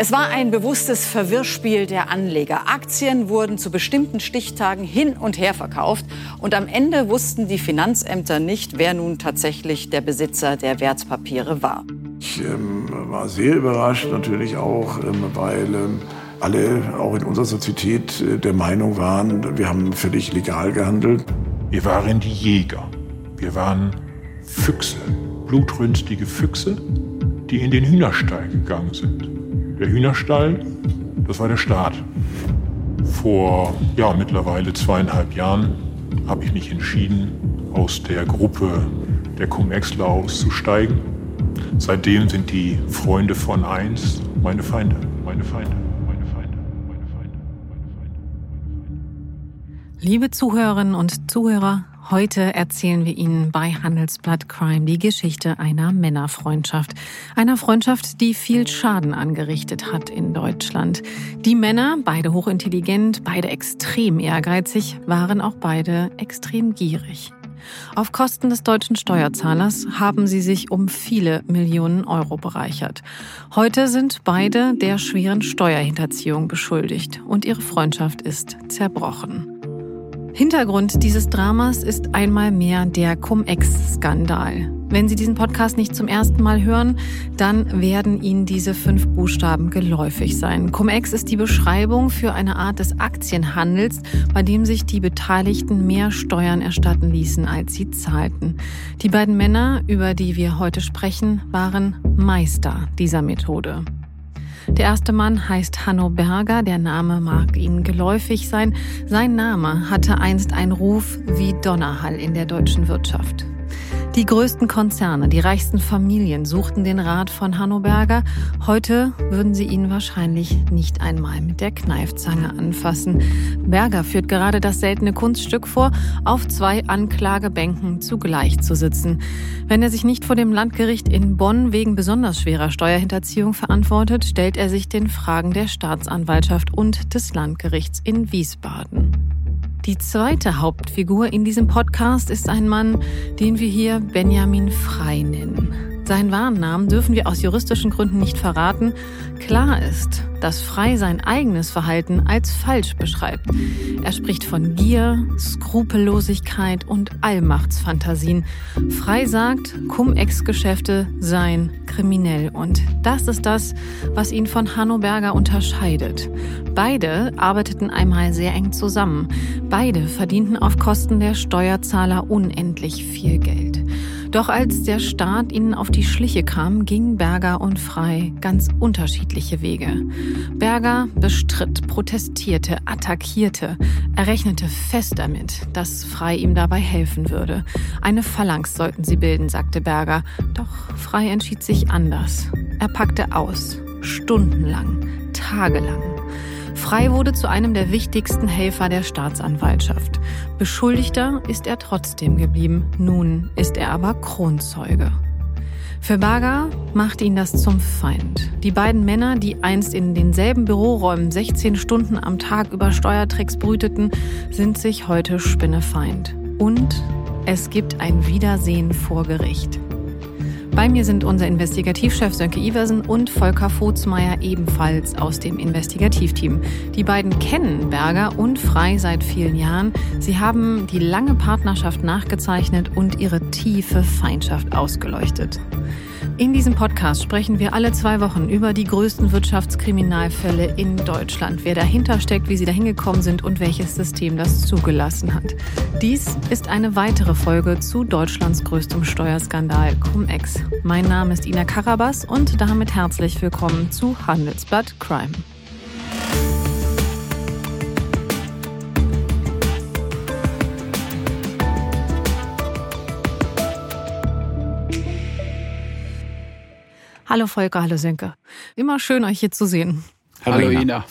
Es war ein bewusstes Verwirrspiel der Anleger. Aktien wurden zu bestimmten Stichtagen hin und her verkauft und am Ende wussten die Finanzämter nicht, wer nun tatsächlich der Besitzer der Wertpapiere war. Ich ähm, war sehr überrascht natürlich auch, ähm, weil ähm, alle auch in unserer Sozietät äh, der Meinung waren, wir haben völlig legal gehandelt. Wir waren die Jäger. Wir waren Füchse, blutrünstige Füchse, die in den Hühnerstall gegangen sind. Der Hühnerstall, das war der Staat. Vor ja, mittlerweile zweieinhalb Jahren habe ich mich entschieden, aus der Gruppe der Cum-Exler auszusteigen. Seitdem sind die Freunde von eins meine Feinde, meine Feinde. meine Feinde, meine Feinde, meine Feinde. Liebe Zuhörerinnen und Zuhörer, Heute erzählen wir Ihnen bei Handelsblatt Crime die Geschichte einer Männerfreundschaft. Einer Freundschaft, die viel Schaden angerichtet hat in Deutschland. Die Männer, beide hochintelligent, beide extrem ehrgeizig, waren auch beide extrem gierig. Auf Kosten des deutschen Steuerzahlers haben sie sich um viele Millionen Euro bereichert. Heute sind beide der schweren Steuerhinterziehung beschuldigt und ihre Freundschaft ist zerbrochen. Hintergrund dieses Dramas ist einmal mehr der Cum-Ex-Skandal. Wenn Sie diesen Podcast nicht zum ersten Mal hören, dann werden Ihnen diese fünf Buchstaben geläufig sein. Cum-Ex ist die Beschreibung für eine Art des Aktienhandels, bei dem sich die Beteiligten mehr Steuern erstatten ließen, als sie zahlten. Die beiden Männer, über die wir heute sprechen, waren Meister dieser Methode. Der erste Mann heißt Hanno Berger, der Name mag Ihnen geläufig sein. Sein Name hatte einst einen Ruf wie Donnerhall in der deutschen Wirtschaft. Die größten Konzerne, die reichsten Familien suchten den Rat von Hanno Berger. Heute würden sie ihn wahrscheinlich nicht einmal mit der Kneifzange anfassen. Berger führt gerade das seltene Kunststück vor, auf zwei Anklagebänken zugleich zu sitzen. Wenn er sich nicht vor dem Landgericht in Bonn wegen besonders schwerer Steuerhinterziehung verantwortet, stellt er sich den Fragen der Staatsanwaltschaft und des Landgerichts in Wiesbaden. Die zweite Hauptfigur in diesem Podcast ist ein Mann, den wir hier Benjamin Frei nennen. Seinen wahren Namen dürfen wir aus juristischen Gründen nicht verraten. Klar ist, dass Frei sein eigenes Verhalten als falsch beschreibt. Er spricht von Gier, Skrupellosigkeit und Allmachtsfantasien. Frei sagt, Cum-Ex-Geschäfte seien kriminell. Und das ist das, was ihn von Hanno Berger unterscheidet. Beide arbeiteten einmal sehr eng zusammen. Beide verdienten auf Kosten der Steuerzahler unendlich viel Geld. Doch als der Staat ihnen auf die Schliche kam, gingen Berger und Frei ganz unterschiedliche Wege. Berger bestritt, protestierte, attackierte. Er rechnete fest damit, dass Frei ihm dabei helfen würde. Eine Phalanx sollten sie bilden, sagte Berger. Doch Frei entschied sich anders. Er packte aus. Stundenlang, tagelang. Frei wurde zu einem der wichtigsten Helfer der Staatsanwaltschaft. Beschuldigter ist er trotzdem geblieben. Nun ist er aber Kronzeuge. Für Berger macht ihn das zum Feind. Die beiden Männer, die einst in denselben Büroräumen 16 Stunden am Tag über Steuertricks brüteten, sind sich heute Spinnefeind. Und es gibt ein Wiedersehen vor Gericht. Bei mir sind unser Investigativchef Sönke Iversen und Volker Vogtsmeier ebenfalls aus dem Investigativteam. Die beiden kennen Berger und Frei seit vielen Jahren. Sie haben die lange Partnerschaft nachgezeichnet und ihre tiefe Feindschaft ausgeleuchtet. In diesem Podcast sprechen wir alle zwei Wochen über die größten Wirtschaftskriminalfälle in Deutschland, wer dahinter steckt, wie sie dahin gekommen sind und welches System das zugelassen hat. Dies ist eine weitere Folge zu Deutschlands größtem Steuerskandal Cum-Ex. Mein Name ist Ina Karabas und damit herzlich willkommen zu Handelsblatt Crime. Hallo Volker, hallo Sönke. Immer schön, euch hier zu sehen. Hallo, hallo Ina.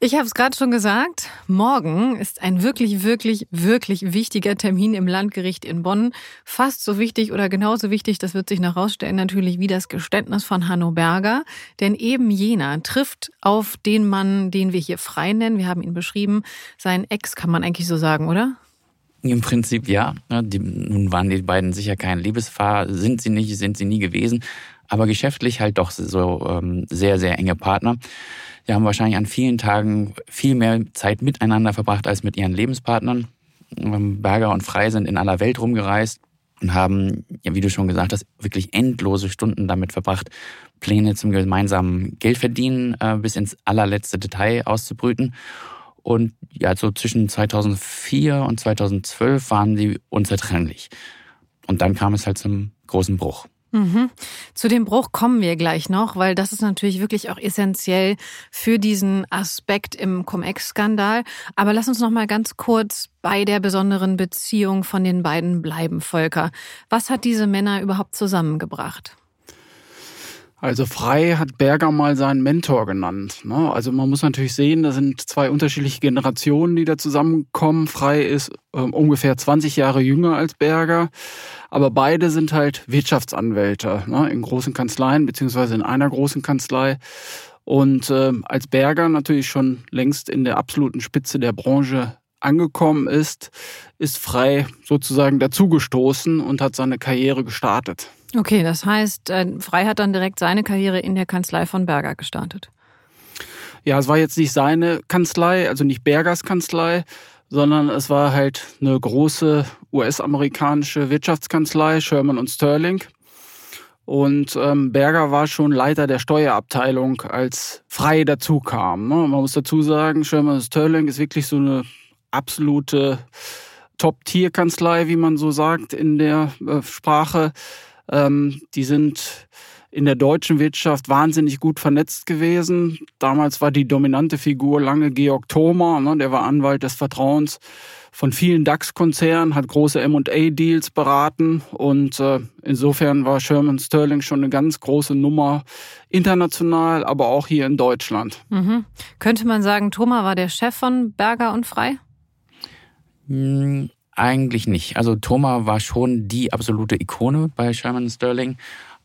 Ich habe es gerade schon gesagt, morgen ist ein wirklich, wirklich, wirklich wichtiger Termin im Landgericht in Bonn. Fast so wichtig oder genauso wichtig, das wird sich noch rausstellen, natürlich wie das Geständnis von Hanno Berger. Denn eben jener trifft auf den Mann, den wir hier frei nennen. Wir haben ihn beschrieben. Sein Ex kann man eigentlich so sagen, oder? Im Prinzip ja. Die, nun waren die beiden sicher kein Liebespaar, sind sie nicht, sind sie nie gewesen. Aber geschäftlich halt doch so ähm, sehr, sehr enge Partner. Die haben wahrscheinlich an vielen Tagen viel mehr Zeit miteinander verbracht als mit ihren Lebenspartnern. Ähm, Berger und Frei sind in aller Welt rumgereist und haben, wie du schon gesagt hast, wirklich endlose Stunden damit verbracht, Pläne zum gemeinsamen Geldverdienen äh, bis ins allerletzte Detail auszubrüten. Und ja, so zwischen 2004 und 2012 waren sie unzertrennlich. Und dann kam es halt zum großen Bruch. Mhm. Zu dem Bruch kommen wir gleich noch, weil das ist natürlich wirklich auch essentiell für diesen Aspekt im Cum-Ex-Skandal. Aber lass uns noch mal ganz kurz bei der besonderen Beziehung von den beiden bleiben, Volker. Was hat diese Männer überhaupt zusammengebracht? Also Frei hat Berger mal seinen Mentor genannt. Ne? Also man muss natürlich sehen, da sind zwei unterschiedliche Generationen, die da zusammenkommen. Frei ist äh, ungefähr 20 Jahre jünger als Berger, aber beide sind halt Wirtschaftsanwälte ne? in großen Kanzleien beziehungsweise in einer großen Kanzlei. Und äh, als Berger natürlich schon längst in der absoluten Spitze der Branche angekommen ist, ist Frei sozusagen dazugestoßen und hat seine Karriere gestartet. Okay, das heißt, äh, Frei hat dann direkt seine Karriere in der Kanzlei von Berger gestartet. Ja, es war jetzt nicht seine Kanzlei, also nicht Bergers Kanzlei, sondern es war halt eine große US-amerikanische Wirtschaftskanzlei, Sherman und Sterling. Und ähm, Berger war schon Leiter der Steuerabteilung, als Frei dazu kam. Ne? Man muss dazu sagen, Sherman und Sterling ist wirklich so eine absolute Top-Tier-Kanzlei, wie man so sagt in der äh, Sprache. Ähm, die sind in der deutschen Wirtschaft wahnsinnig gut vernetzt gewesen. Damals war die dominante Figur lange Georg Thoma, ne, der war Anwalt des Vertrauens von vielen DAX-Konzernen, hat große M&A-Deals beraten und äh, insofern war Sherman Sterling schon eine ganz große Nummer international, aber auch hier in Deutschland. Mhm. Könnte man sagen, Thoma war der Chef von Berger und Frei? Eigentlich nicht. Also Thoma war schon die absolute Ikone bei Sherman Sterling.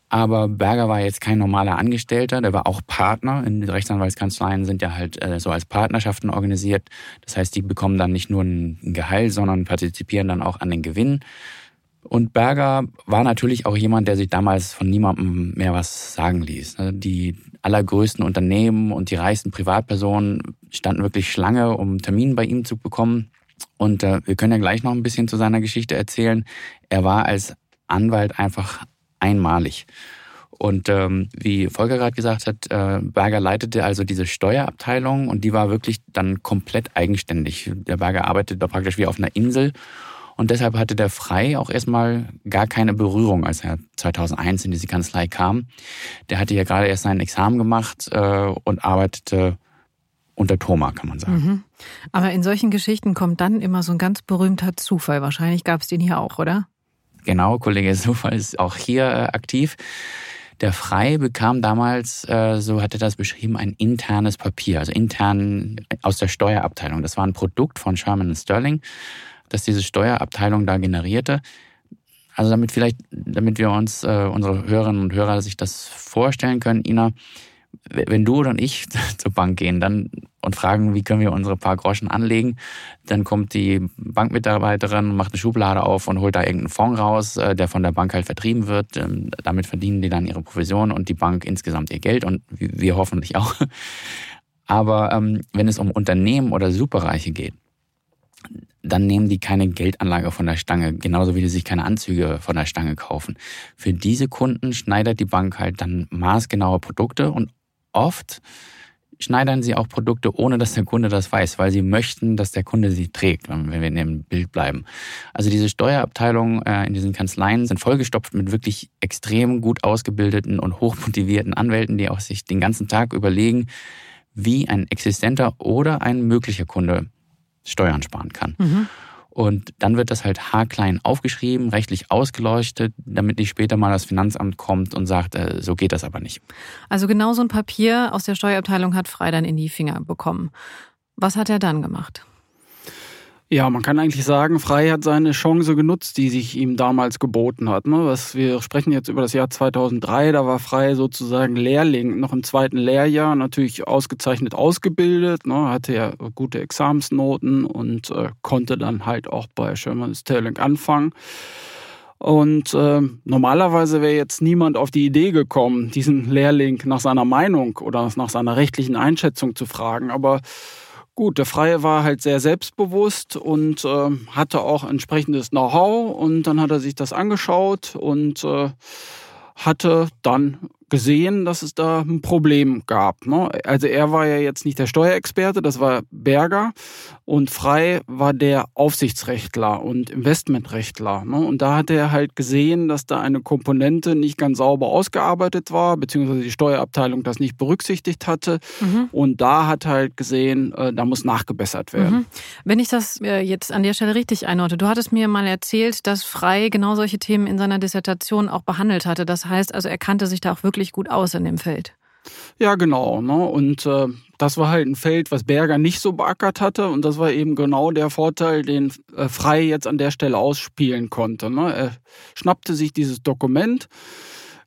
Aber Berger war jetzt kein normaler Angestellter, der war auch Partner. In Rechtsanwaltskanzleien sind ja halt äh, so als Partnerschaften organisiert. Das heißt, die bekommen dann nicht nur ein Gehalt, sondern partizipieren dann auch an den Gewinn. Und Berger war natürlich auch jemand, der sich damals von niemandem mehr was sagen ließ. Also die allergrößten Unternehmen und die reichsten Privatpersonen standen wirklich Schlange, um Termin bei ihm zu bekommen. Und äh, wir können ja gleich noch ein bisschen zu seiner Geschichte erzählen. Er war als Anwalt einfach einmalig. Und ähm, wie Volker gerade gesagt hat, äh, Berger leitete also diese Steuerabteilung und die war wirklich dann komplett eigenständig. Der Berger arbeitete praktisch wie auf einer Insel und deshalb hatte der Frei auch erstmal gar keine Berührung, als er 2001 in diese Kanzlei kam. Der hatte ja gerade erst sein Examen gemacht äh, und arbeitete unter Thoma, kann man sagen. Mhm. Aber in solchen Geschichten kommt dann immer so ein ganz berühmter Zufall. Wahrscheinlich gab es den hier auch, oder? Genau, Kollege Zufall ist auch hier äh, aktiv. Der Frei bekam damals, äh, so hat er das beschrieben, ein internes Papier, also intern aus der Steuerabteilung. Das war ein Produkt von Sherman Sterling, das diese Steuerabteilung da generierte. Also damit vielleicht, damit wir uns, äh, unsere Hörerinnen und Hörer sich das vorstellen können, Ina, wenn du oder ich zur Bank gehen dann und fragen, wie können wir unsere paar Groschen anlegen, dann kommt die Bankmitarbeiterin, macht eine Schublade auf und holt da irgendeinen Fonds raus, äh, der von der Bank halt vertrieben wird. Ähm, damit verdienen die dann ihre Provision und die Bank insgesamt ihr Geld und wir hoffentlich auch. Aber ähm, wenn es um Unternehmen oder Superreiche geht, dann nehmen die keine Geldanlage von der Stange, genauso wie die sich keine Anzüge von der Stange kaufen. Für diese Kunden schneidet die Bank halt dann maßgenaue Produkte und oft schneidern sie auch Produkte, ohne dass der Kunde das weiß, weil sie möchten, dass der Kunde sie trägt, wenn wir in dem Bild bleiben. Also diese Steuerabteilungen äh, in diesen Kanzleien sind vollgestopft mit wirklich extrem gut ausgebildeten und hochmotivierten Anwälten, die auch sich den ganzen Tag überlegen, wie ein existenter oder ein möglicher Kunde Steuern sparen kann. Mhm. Und dann wird das halt haarklein aufgeschrieben, rechtlich ausgeleuchtet, damit nicht später mal das Finanzamt kommt und sagt, äh, so geht das aber nicht. Also genau so ein Papier aus der Steuerabteilung hat Frei dann in die Finger bekommen. Was hat er dann gemacht? Ja, man kann eigentlich sagen, Frei hat seine Chance genutzt, die sich ihm damals geboten hat. Ne? Was wir sprechen jetzt über das Jahr 2003, da war Frei sozusagen Lehrling, noch im zweiten Lehrjahr, natürlich ausgezeichnet ausgebildet, ne? hatte ja gute Examensnoten und äh, konnte dann halt auch bei Sherman Sterling anfangen. Und äh, normalerweise wäre jetzt niemand auf die Idee gekommen, diesen Lehrling nach seiner Meinung oder nach seiner rechtlichen Einschätzung zu fragen. Aber gut, der Freie war halt sehr selbstbewusst und äh, hatte auch entsprechendes Know-how. Und dann hat er sich das angeschaut und äh, hatte dann gesehen, dass es da ein Problem gab. Ne? Also er war ja jetzt nicht der Steuerexperte, das war Berger und Frei war der Aufsichtsrechtler und Investmentrechtler. Ne? Und da hat er halt gesehen, dass da eine Komponente nicht ganz sauber ausgearbeitet war, beziehungsweise die Steuerabteilung das nicht berücksichtigt hatte. Mhm. Und da hat er halt gesehen, äh, da muss nachgebessert werden. Mhm. Wenn ich das äh, jetzt an der Stelle richtig einordne, du hattest mir mal erzählt, dass Frei genau solche Themen in seiner Dissertation auch behandelt hatte. Das heißt also, er kannte sich da auch wirklich wirklich gut aus in dem Feld. Ja, genau. Ne? Und äh, das war halt ein Feld, was Berger nicht so beackert hatte. Und das war eben genau der Vorteil, den äh, Frei jetzt an der Stelle ausspielen konnte. Ne? Er schnappte sich dieses Dokument,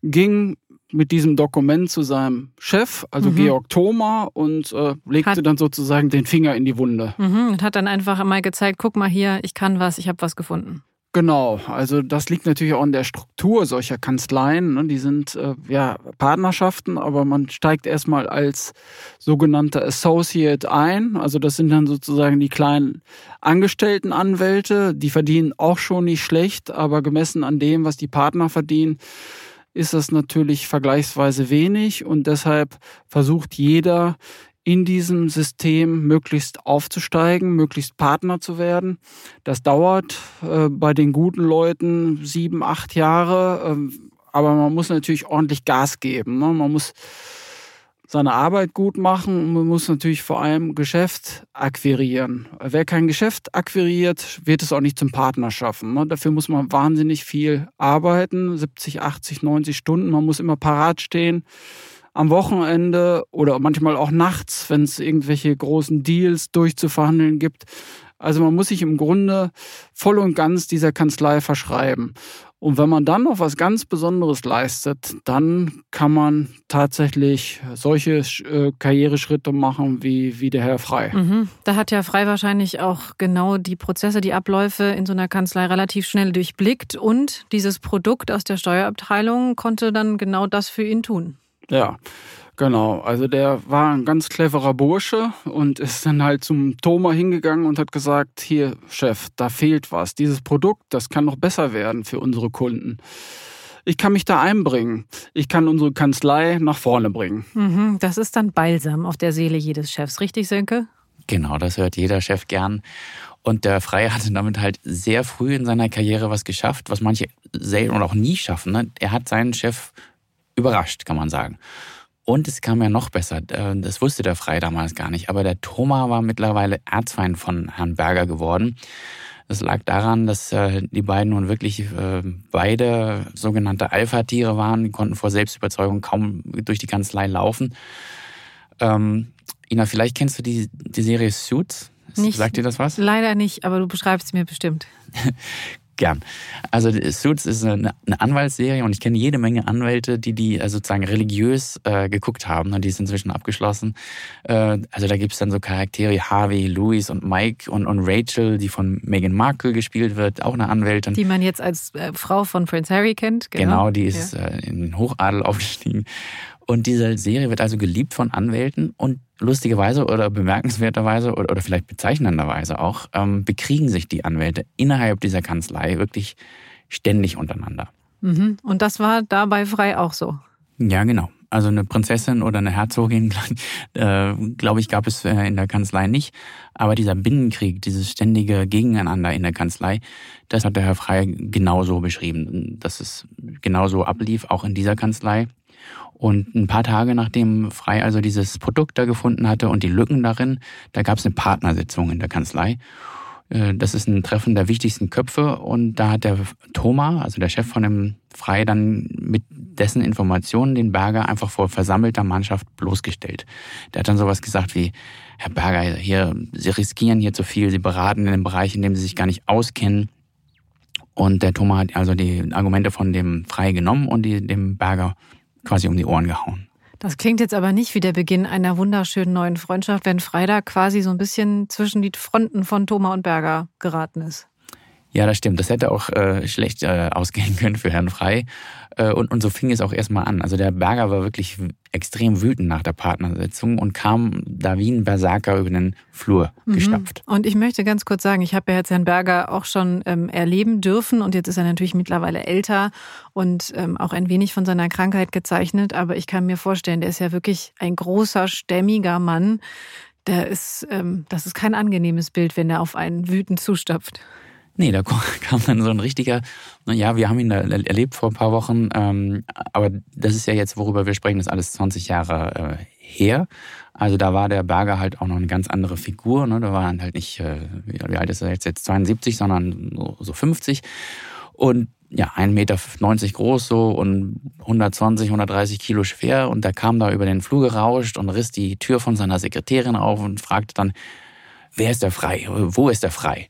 ging mit diesem Dokument zu seinem Chef, also mhm. Georg Thoma, und äh, legte hat, dann sozusagen den Finger in die Wunde. Mhm, und hat dann einfach einmal gezeigt, guck mal hier, ich kann was, ich habe was gefunden. Genau, also das liegt natürlich auch in der Struktur solcher Kanzleien. Ne? Die sind äh, ja Partnerschaften, aber man steigt erstmal als sogenannter Associate ein. Also das sind dann sozusagen die kleinen Angestelltenanwälte. Die verdienen auch schon nicht schlecht, aber gemessen an dem, was die Partner verdienen, ist das natürlich vergleichsweise wenig und deshalb versucht jeder in diesem System möglichst aufzusteigen, möglichst Partner zu werden. Das dauert äh, bei den guten Leuten sieben, acht Jahre, äh, aber man muss natürlich ordentlich Gas geben. Ne? Man muss seine Arbeit gut machen und man muss natürlich vor allem Geschäft akquirieren. Wer kein Geschäft akquiriert, wird es auch nicht zum Partner schaffen. Ne? Dafür muss man wahnsinnig viel arbeiten, 70, 80, 90 Stunden. Man muss immer parat stehen am Wochenende oder manchmal auch nachts, wenn es irgendwelche großen Deals durchzuverhandeln gibt. Also man muss sich im Grunde voll und ganz dieser Kanzlei verschreiben. Und wenn man dann noch was ganz Besonderes leistet, dann kann man tatsächlich solche äh, Karriereschritte machen wie, wie der Herr Frei. Mhm. Da hat ja Frei wahrscheinlich auch genau die Prozesse, die Abläufe in so einer Kanzlei relativ schnell durchblickt und dieses Produkt aus der Steuerabteilung konnte dann genau das für ihn tun. Ja, genau. Also der war ein ganz cleverer Bursche und ist dann halt zum Thoma hingegangen und hat gesagt, hier, Chef, da fehlt was. Dieses Produkt, das kann noch besser werden für unsere Kunden. Ich kann mich da einbringen. Ich kann unsere Kanzlei nach vorne bringen. Mhm, das ist dann Balsam auf der Seele jedes Chefs, richtig, Sönke? Genau, das hört jeder Chef gern. Und der Freie hatte damit halt sehr früh in seiner Karriere was geschafft, was manche selten oder auch nie schaffen. Ne? Er hat seinen Chef überrascht, kann man sagen. Und es kam ja noch besser. Äh, das wusste der Frei damals gar nicht. Aber der Thoma war mittlerweile Erzfeind von Herrn Berger geworden. Das lag daran, dass äh, die beiden nun wirklich äh, beide sogenannte Alpha-Tiere waren. Die konnten vor Selbstüberzeugung kaum durch die Kanzlei laufen. Ähm, Ina, vielleicht kennst du die, die Serie Suits. Nicht, Sagt dir das was? Leider nicht, aber du beschreibst es mir bestimmt. Gern. Also Suits ist eine, eine Anwaltsserie und ich kenne jede Menge Anwälte, die die also sozusagen religiös äh, geguckt haben und die ist inzwischen abgeschlossen. Äh, also da gibt es dann so Charaktere Harvey, Louis und Mike und, und Rachel, die von Meghan Markle gespielt wird, auch eine Anwältin. Die man jetzt als äh, Frau von Prince Harry kennt. Genau, genau die ist ja. Äh, in den Hochadel aufgestiegen. Und diese Serie wird also geliebt von Anwälten und lustigerweise oder bemerkenswerterweise oder, oder vielleicht bezeichnenderweise auch ähm, bekriegen sich die Anwälte innerhalb dieser Kanzlei wirklich ständig untereinander. Mhm. Und das war dabei frei auch so. Ja, genau. Also eine Prinzessin oder eine Herzogin, äh, glaube ich, gab es äh, in der Kanzlei nicht. Aber dieser Binnenkrieg, dieses ständige Gegeneinander in der Kanzlei, das hat der Herr Frey genauso beschrieben, dass es genauso ablief, auch in dieser Kanzlei. Und ein paar Tage nachdem Frei also dieses Produkt da gefunden hatte und die Lücken darin, da gab es eine Partnersitzung in der Kanzlei. Äh, das ist ein Treffen der wichtigsten Köpfe und da hat der Thoma, also der Chef von dem Frei, dann mit dessen Informationen den Berger einfach vor versammelter Mannschaft bloßgestellt. Der hat dann sowas gesagt wie, Herr Berger, hier, Sie riskieren hier zu viel, Sie beraten in einem Bereich, in dem Sie sich gar nicht auskennen. Und der Thoma hat also die Argumente von dem Frei genommen und die dem Berger quasi um die Ohren gehauen. Das klingt jetzt aber nicht wie der Beginn einer wunderschönen neuen Freundschaft, wenn Freitag quasi so ein bisschen zwischen die Fronten von Thoma und Berger geraten ist. Ja, das stimmt. Das hätte auch äh, schlecht äh, ausgehen können für Herrn Frei. Äh, und, und so fing es auch erstmal an. Also der Berger war wirklich extrem wütend nach der Partnersitzung und kam da wie ein Berserker über den Flur mhm. gestapft. Und ich möchte ganz kurz sagen, ich habe ja jetzt Herrn Berger auch schon ähm, erleben dürfen und jetzt ist er natürlich mittlerweile älter und ähm, auch ein wenig von seiner Krankheit gezeichnet. Aber ich kann mir vorstellen, der ist ja wirklich ein großer, stämmiger Mann. Der ist, ähm, das ist kein angenehmes Bild, wenn er auf einen wütend zustapft. Nee, da kam dann so ein richtiger, ja, wir haben ihn da erlebt vor ein paar Wochen, ähm, aber das ist ja jetzt, worüber wir sprechen, das ist alles 20 Jahre äh, her. Also da war der Berger halt auch noch eine ganz andere Figur. Ne? Da war halt nicht, äh, wie alt ist er jetzt, jetzt 72, sondern so, so 50. Und ja, 1,90 Meter groß so und 120, 130 Kilo schwer. Und der kam da über den Flur gerauscht und riss die Tür von seiner Sekretärin auf und fragte dann, wer ist der frei? Wo ist der frei?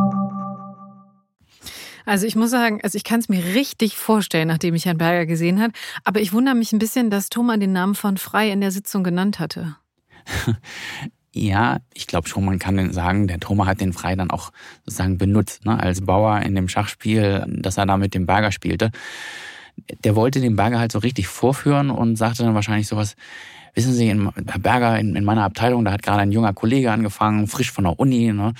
Also ich muss sagen, also ich kann es mir richtig vorstellen, nachdem ich Herrn Berger gesehen habe. Aber ich wundere mich ein bisschen, dass Thomas den Namen von Frei in der Sitzung genannt hatte. Ja, ich glaube schon, man kann sagen, der Thomas hat den Frei dann auch sozusagen benutzt, ne, als Bauer in dem Schachspiel, dass er da mit dem Berger spielte. Der wollte den Berger halt so richtig vorführen und sagte dann wahrscheinlich sowas, wissen Sie, Herr Berger, in, in meiner Abteilung, da hat gerade ein junger Kollege angefangen, frisch von der Uni, ne,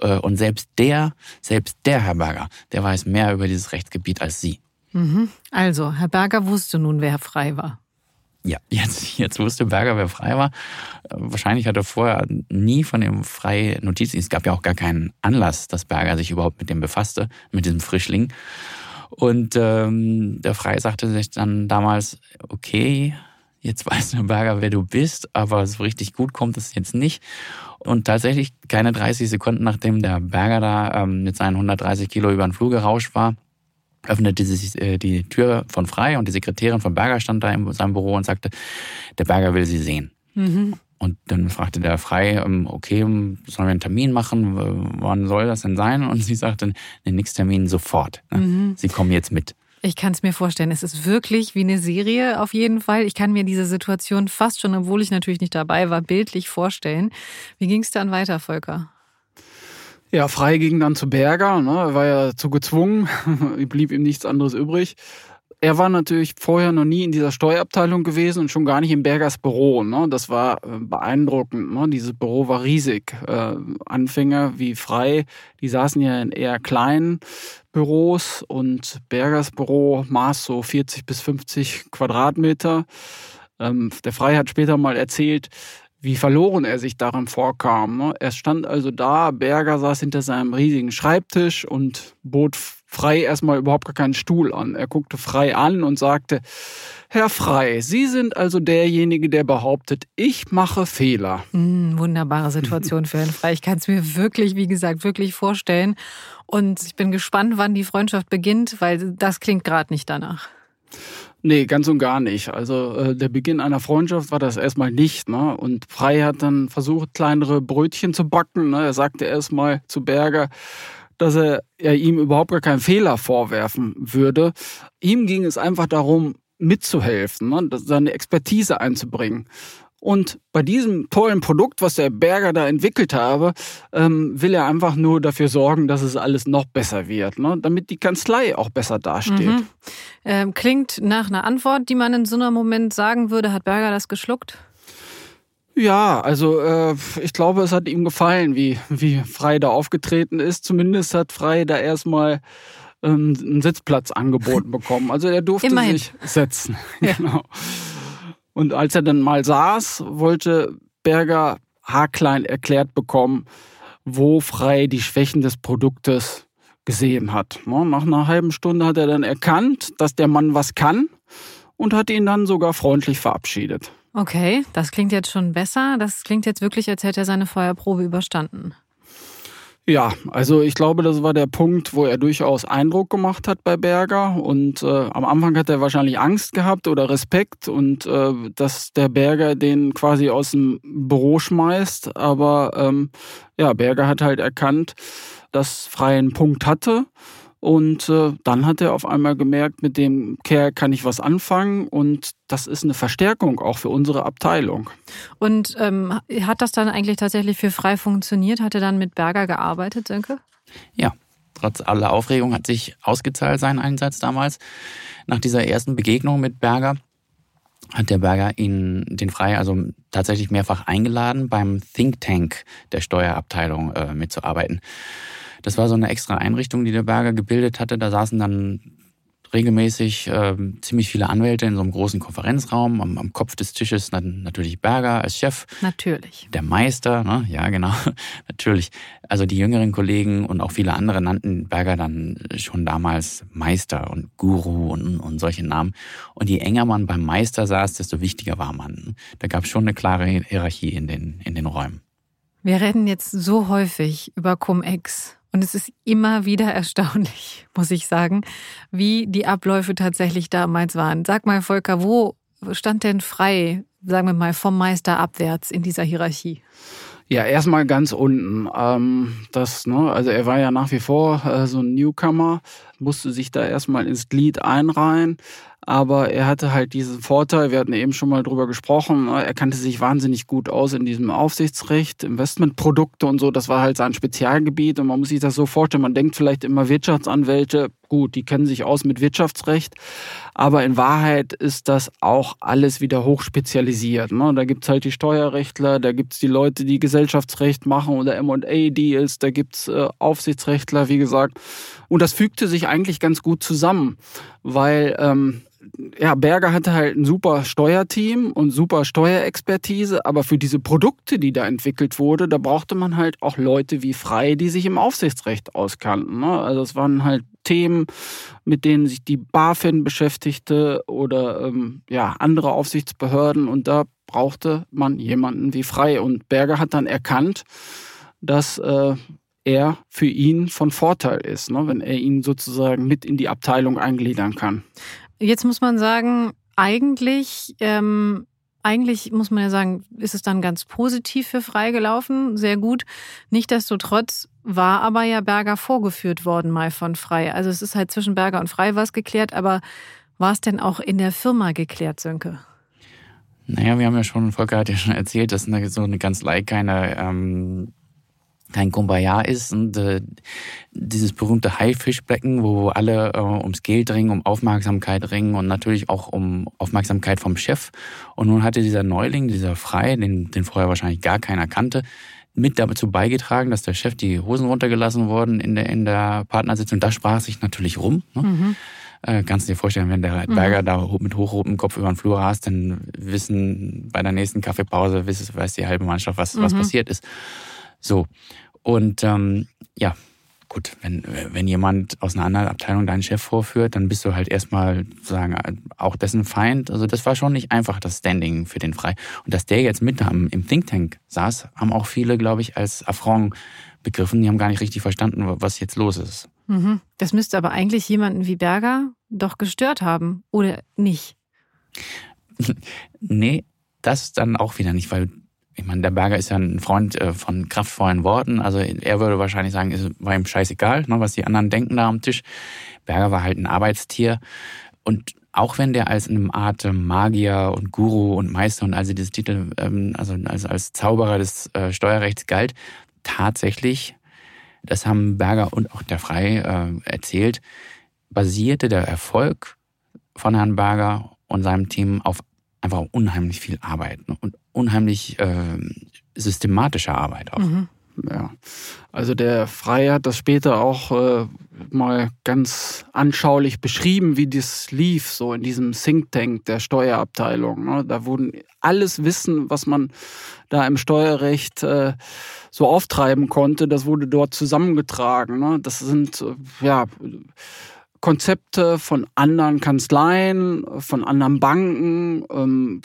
äh, und selbst der, selbst der Herr Berger, der weiß mehr über dieses Rechtsgebiet als Sie. Mhm. Also, Herr Berger wusste nun, wer frei war. Ja, jetzt, jetzt wusste Berger, wer frei war. Äh, wahrscheinlich hat er vorher nie von dem Frei Notiz. Es gab ja auch gar keinen Anlass, dass Berger sich überhaupt mit dem befasste, mit diesem Frischling. Und ähm, der Frei sagte sich dann damals, okay, jetzt weiß der Berger, wer du bist, aber so richtig gut kommt es jetzt nicht. Und tatsächlich keine 30 Sekunden nachdem der Berger da ähm, mit seinen 130 Kilo über den Flur gerauscht war, öffnete sich äh, die Tür von Frei und die Sekretärin von Berger stand da in seinem Büro und sagte, der Berger will sie sehen. Mhm. Und dann fragte der Frei, ähm, okay, sollen wir einen Termin machen? Wann soll das denn sein? Und sie sagte, den nächsten Termin sofort. Ne? Mhm. Sie kommen jetzt mit. Ich kann es mir vorstellen. Es ist wirklich wie eine Serie auf jeden Fall. Ich kann mir diese Situation fast schon, obwohl ich natürlich nicht dabei war, bildlich vorstellen. Wie ging es dann weiter, Volker? Ja, Frei ging dann zu Berger, ne? er war ja zu gezwungen, blieb ihm nichts anderes übrig. Er war natürlich vorher noch nie in dieser Steuerabteilung gewesen und schon gar nicht im Bergers Büro. Ne? Das war äh, beeindruckend. Ne? Dieses Büro war riesig. Äh, Anfänger wie Frei, die saßen ja in eher kleinen Büros und Bergers Büro maß so 40 bis 50 Quadratmeter. Ähm, der Frei hat später mal erzählt, wie verloren er sich darin vorkam. Ne? Er stand also da, Berger saß hinter seinem riesigen Schreibtisch und bot Frei erstmal überhaupt gar keinen Stuhl an. Er guckte Frei an und sagte, Herr Frei, Sie sind also derjenige, der behauptet, ich mache Fehler. Mm, wunderbare Situation für Herrn Frei. Ich kann es mir wirklich, wie gesagt, wirklich vorstellen. Und ich bin gespannt, wann die Freundschaft beginnt, weil das klingt gerade nicht danach. Nee, ganz und gar nicht. Also äh, der Beginn einer Freundschaft war das erstmal nicht. Ne? Und Frei hat dann versucht, kleinere Brötchen zu backen. Ne? Er sagte erstmal zu Berger, dass er ja, ihm überhaupt gar keinen Fehler vorwerfen würde. Ihm ging es einfach darum, mitzuhelfen, ne? seine Expertise einzubringen. Und bei diesem tollen Produkt, was der Berger da entwickelt habe, ähm, will er einfach nur dafür sorgen, dass es alles noch besser wird, ne? damit die Kanzlei auch besser dasteht. Mhm. Ähm, klingt nach einer Antwort, die man in so einem Moment sagen würde. Hat Berger das geschluckt? Ja, also äh, ich glaube, es hat ihm gefallen, wie, wie Frei da aufgetreten ist. Zumindest hat Frei da erstmal ähm, einen Sitzplatz angeboten bekommen. Also er durfte Immerhin. sich setzen. Ja. genau. Und als er dann mal saß, wollte Berger haarklein erklärt bekommen, wo Frei die Schwächen des Produktes gesehen hat. Nach einer halben Stunde hat er dann erkannt, dass der Mann was kann und hat ihn dann sogar freundlich verabschiedet. Okay, das klingt jetzt schon besser. Das klingt jetzt wirklich, als hätte er seine Feuerprobe überstanden. Ja, also ich glaube, das war der Punkt, wo er durchaus Eindruck gemacht hat bei Berger. Und äh, am Anfang hat er wahrscheinlich Angst gehabt oder Respekt und äh, dass der Berger den quasi aus dem Büro schmeißt. Aber ähm, ja, Berger hat halt erkannt, dass Frei einen Punkt hatte und äh, dann hat er auf einmal gemerkt, mit dem Kerl kann ich was anfangen und das ist eine Verstärkung auch für unsere Abteilung. Und ähm, hat das dann eigentlich tatsächlich für frei funktioniert? Hat er dann mit Berger gearbeitet, Sönke? Ja, trotz aller Aufregung hat sich ausgezahlt sein Einsatz damals. Nach dieser ersten Begegnung mit Berger hat der Berger ihn, den Frei, also tatsächlich mehrfach eingeladen, beim Think Tank der Steuerabteilung äh, mitzuarbeiten. Das war so eine extra Einrichtung, die der Berger gebildet hatte. Da saßen dann regelmäßig äh, ziemlich viele Anwälte in so einem großen Konferenzraum. Am, am, Kopf des Tisches natürlich Berger als Chef. Natürlich. Der Meister, ne? ja genau, natürlich. Also die jüngeren Kollegen und auch viele andere nannten Berger dann schon damals Meister und Guru und, und solche Namen. Und je enger man beim Meister saß, desto wichtiger war man. Da gab es schon eine klare Hierarchie in den, in den Räumen. Wir reden jetzt so häufig über Cum-Ex und es ist immer wieder erstaunlich, muss ich sagen, wie die Abläufe tatsächlich damals waren. Sag mal, Volker, wo stand denn frei, sagen wir mal, vom Meister abwärts in dieser Hierarchie? Ja, erstmal ganz unten. Ähm, das, ne, also er war ja nach wie vor äh, so ein Newcomer, musste sich da erstmal ins Glied einreihen. Aber er hatte halt diesen Vorteil, wir hatten eben schon mal drüber gesprochen, ne, er kannte sich wahnsinnig gut aus in diesem Aufsichtsrecht, Investmentprodukte und so, das war halt sein Spezialgebiet und man muss sich das so vorstellen, man denkt vielleicht immer Wirtschaftsanwälte, gut, die kennen sich aus mit Wirtschaftsrecht, aber in Wahrheit ist das auch alles wieder hochspezialisiert. Ne? Da gibt's halt die Steuerrechtler, da gibt's die Leute, die Gesellschaftsrecht machen oder M&A-Deals, da gibt's äh, Aufsichtsrechtler, wie gesagt. Und das fügte sich eigentlich ganz gut zusammen, weil ähm, ja, Berger hatte halt ein super Steuerteam und super Steuerexpertise, aber für diese Produkte, die da entwickelt wurde, da brauchte man halt auch Leute wie Frei, die sich im Aufsichtsrecht auskannten. Ne? Also es waren halt Themen, mit denen sich die BaFin beschäftigte oder ähm, ja, andere Aufsichtsbehörden und da brauchte man jemanden wie Frei. Und Berger hat dann erkannt, dass äh, er für ihn von Vorteil ist, ne, wenn er ihn sozusagen mit in die Abteilung eingliedern kann. Jetzt muss man sagen, eigentlich, ähm, eigentlich muss man ja sagen, ist es dann ganz positiv für Frei gelaufen, sehr gut. Nichtsdestotrotz war aber ja Berger vorgeführt worden mal von Frei. Also es ist halt zwischen Berger und Frei was geklärt, aber war es denn auch in der Firma geklärt, Sönke? Naja, wir haben ja schon, Volker hat ja schon erzählt, dass so eine Kanzlei keine ähm, kein Kumbaya ist und äh, dieses berühmte Haifischbecken, wo alle äh, ums Geld ringen, um Aufmerksamkeit ringen und natürlich auch um Aufmerksamkeit vom Chef. Und nun hatte dieser Neuling, dieser Frei, den, den vorher wahrscheinlich gar keiner kannte, mit dazu beigetragen, dass der Chef die Hosen runtergelassen wurden in der, in der Partnersitzung. Da sprach sich natürlich rum. Ne? Mhm. Äh, kannst du dir vorstellen, wenn der mhm. Berger da mit hochrotem Kopf über den Flur rast, dann wissen bei der nächsten Kaffeepause, weiß, weiß die halbe Mannschaft, was, mhm. was passiert ist. So. Und ähm, ja, gut, wenn, wenn jemand aus einer anderen Abteilung deinen Chef vorführt, dann bist du halt erstmal sagen auch dessen Feind. Also das war schon nicht einfach das Standing für den Frei. Und dass der jetzt mit am, im Think Tank saß, haben auch viele, glaube ich, als Affront begriffen. Die haben gar nicht richtig verstanden, was jetzt los ist. Mhm. Das müsste aber eigentlich jemanden wie Berger doch gestört haben, oder nicht? nee, das dann auch wieder nicht, weil ich meine, der Berger ist ja ein Freund äh, von kraftvollen Worten. Also er würde wahrscheinlich sagen, es war ihm scheißegal, ne, was die anderen denken da am Tisch. Berger war halt ein Arbeitstier. Und auch wenn der als eine Art Magier und Guru und Meister und also diese Titel, ähm, also als, als Zauberer des äh, Steuerrechts galt, tatsächlich, das haben Berger und auch der Frei äh, erzählt, basierte der Erfolg von Herrn Berger und seinem Team auf einfach unheimlich viel Arbeit ne? und unheimlich äh, systematische Arbeit auch. Mhm. Ja, also der Frey hat das später auch äh, mal ganz anschaulich beschrieben, wie das lief, so in diesem Think Tank der Steuerabteilung. Ne? Da wurden alles Wissen, was man da im Steuerrecht äh, so auftreiben konnte, das wurde dort zusammengetragen. Ne? Das sind, äh, ja, Konzepte von anderen Kanzleien, von anderen Banken. Ähm,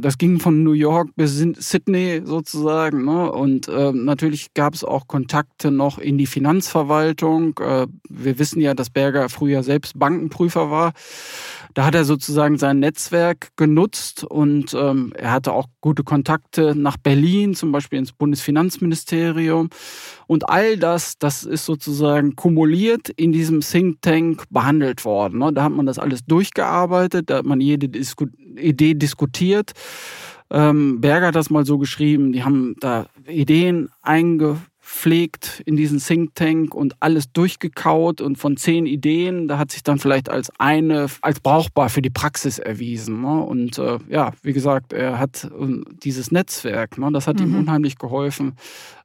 das ging von New York bis Sydney sozusagen. Ne? Und äh, natürlich gab es auch Kontakte noch in die Finanzverwaltung. Äh, wir wissen ja, dass Berger früher selbst Bankenprüfer war. Da hat er sozusagen sein Netzwerk genutzt und ähm, er hatte auch gute Kontakte nach Berlin, zum Beispiel ins Bundesfinanzministerium. Und all das, das ist sozusagen kumuliert in diesem Think Tank behandelt worden. Ne? Da hat man das alles durchgearbeitet, da hat man jede Disku Idee diskutiert. Ähm, Berger hat das mal so geschrieben, die haben da Ideen eingeführt pflegt in diesen Think Tank und alles durchgekaut und von zehn Ideen, da hat sich dann vielleicht als eine, als brauchbar für die Praxis erwiesen. Ne? Und äh, ja, wie gesagt, er hat äh, dieses Netzwerk, ne? das hat mhm. ihm unheimlich geholfen,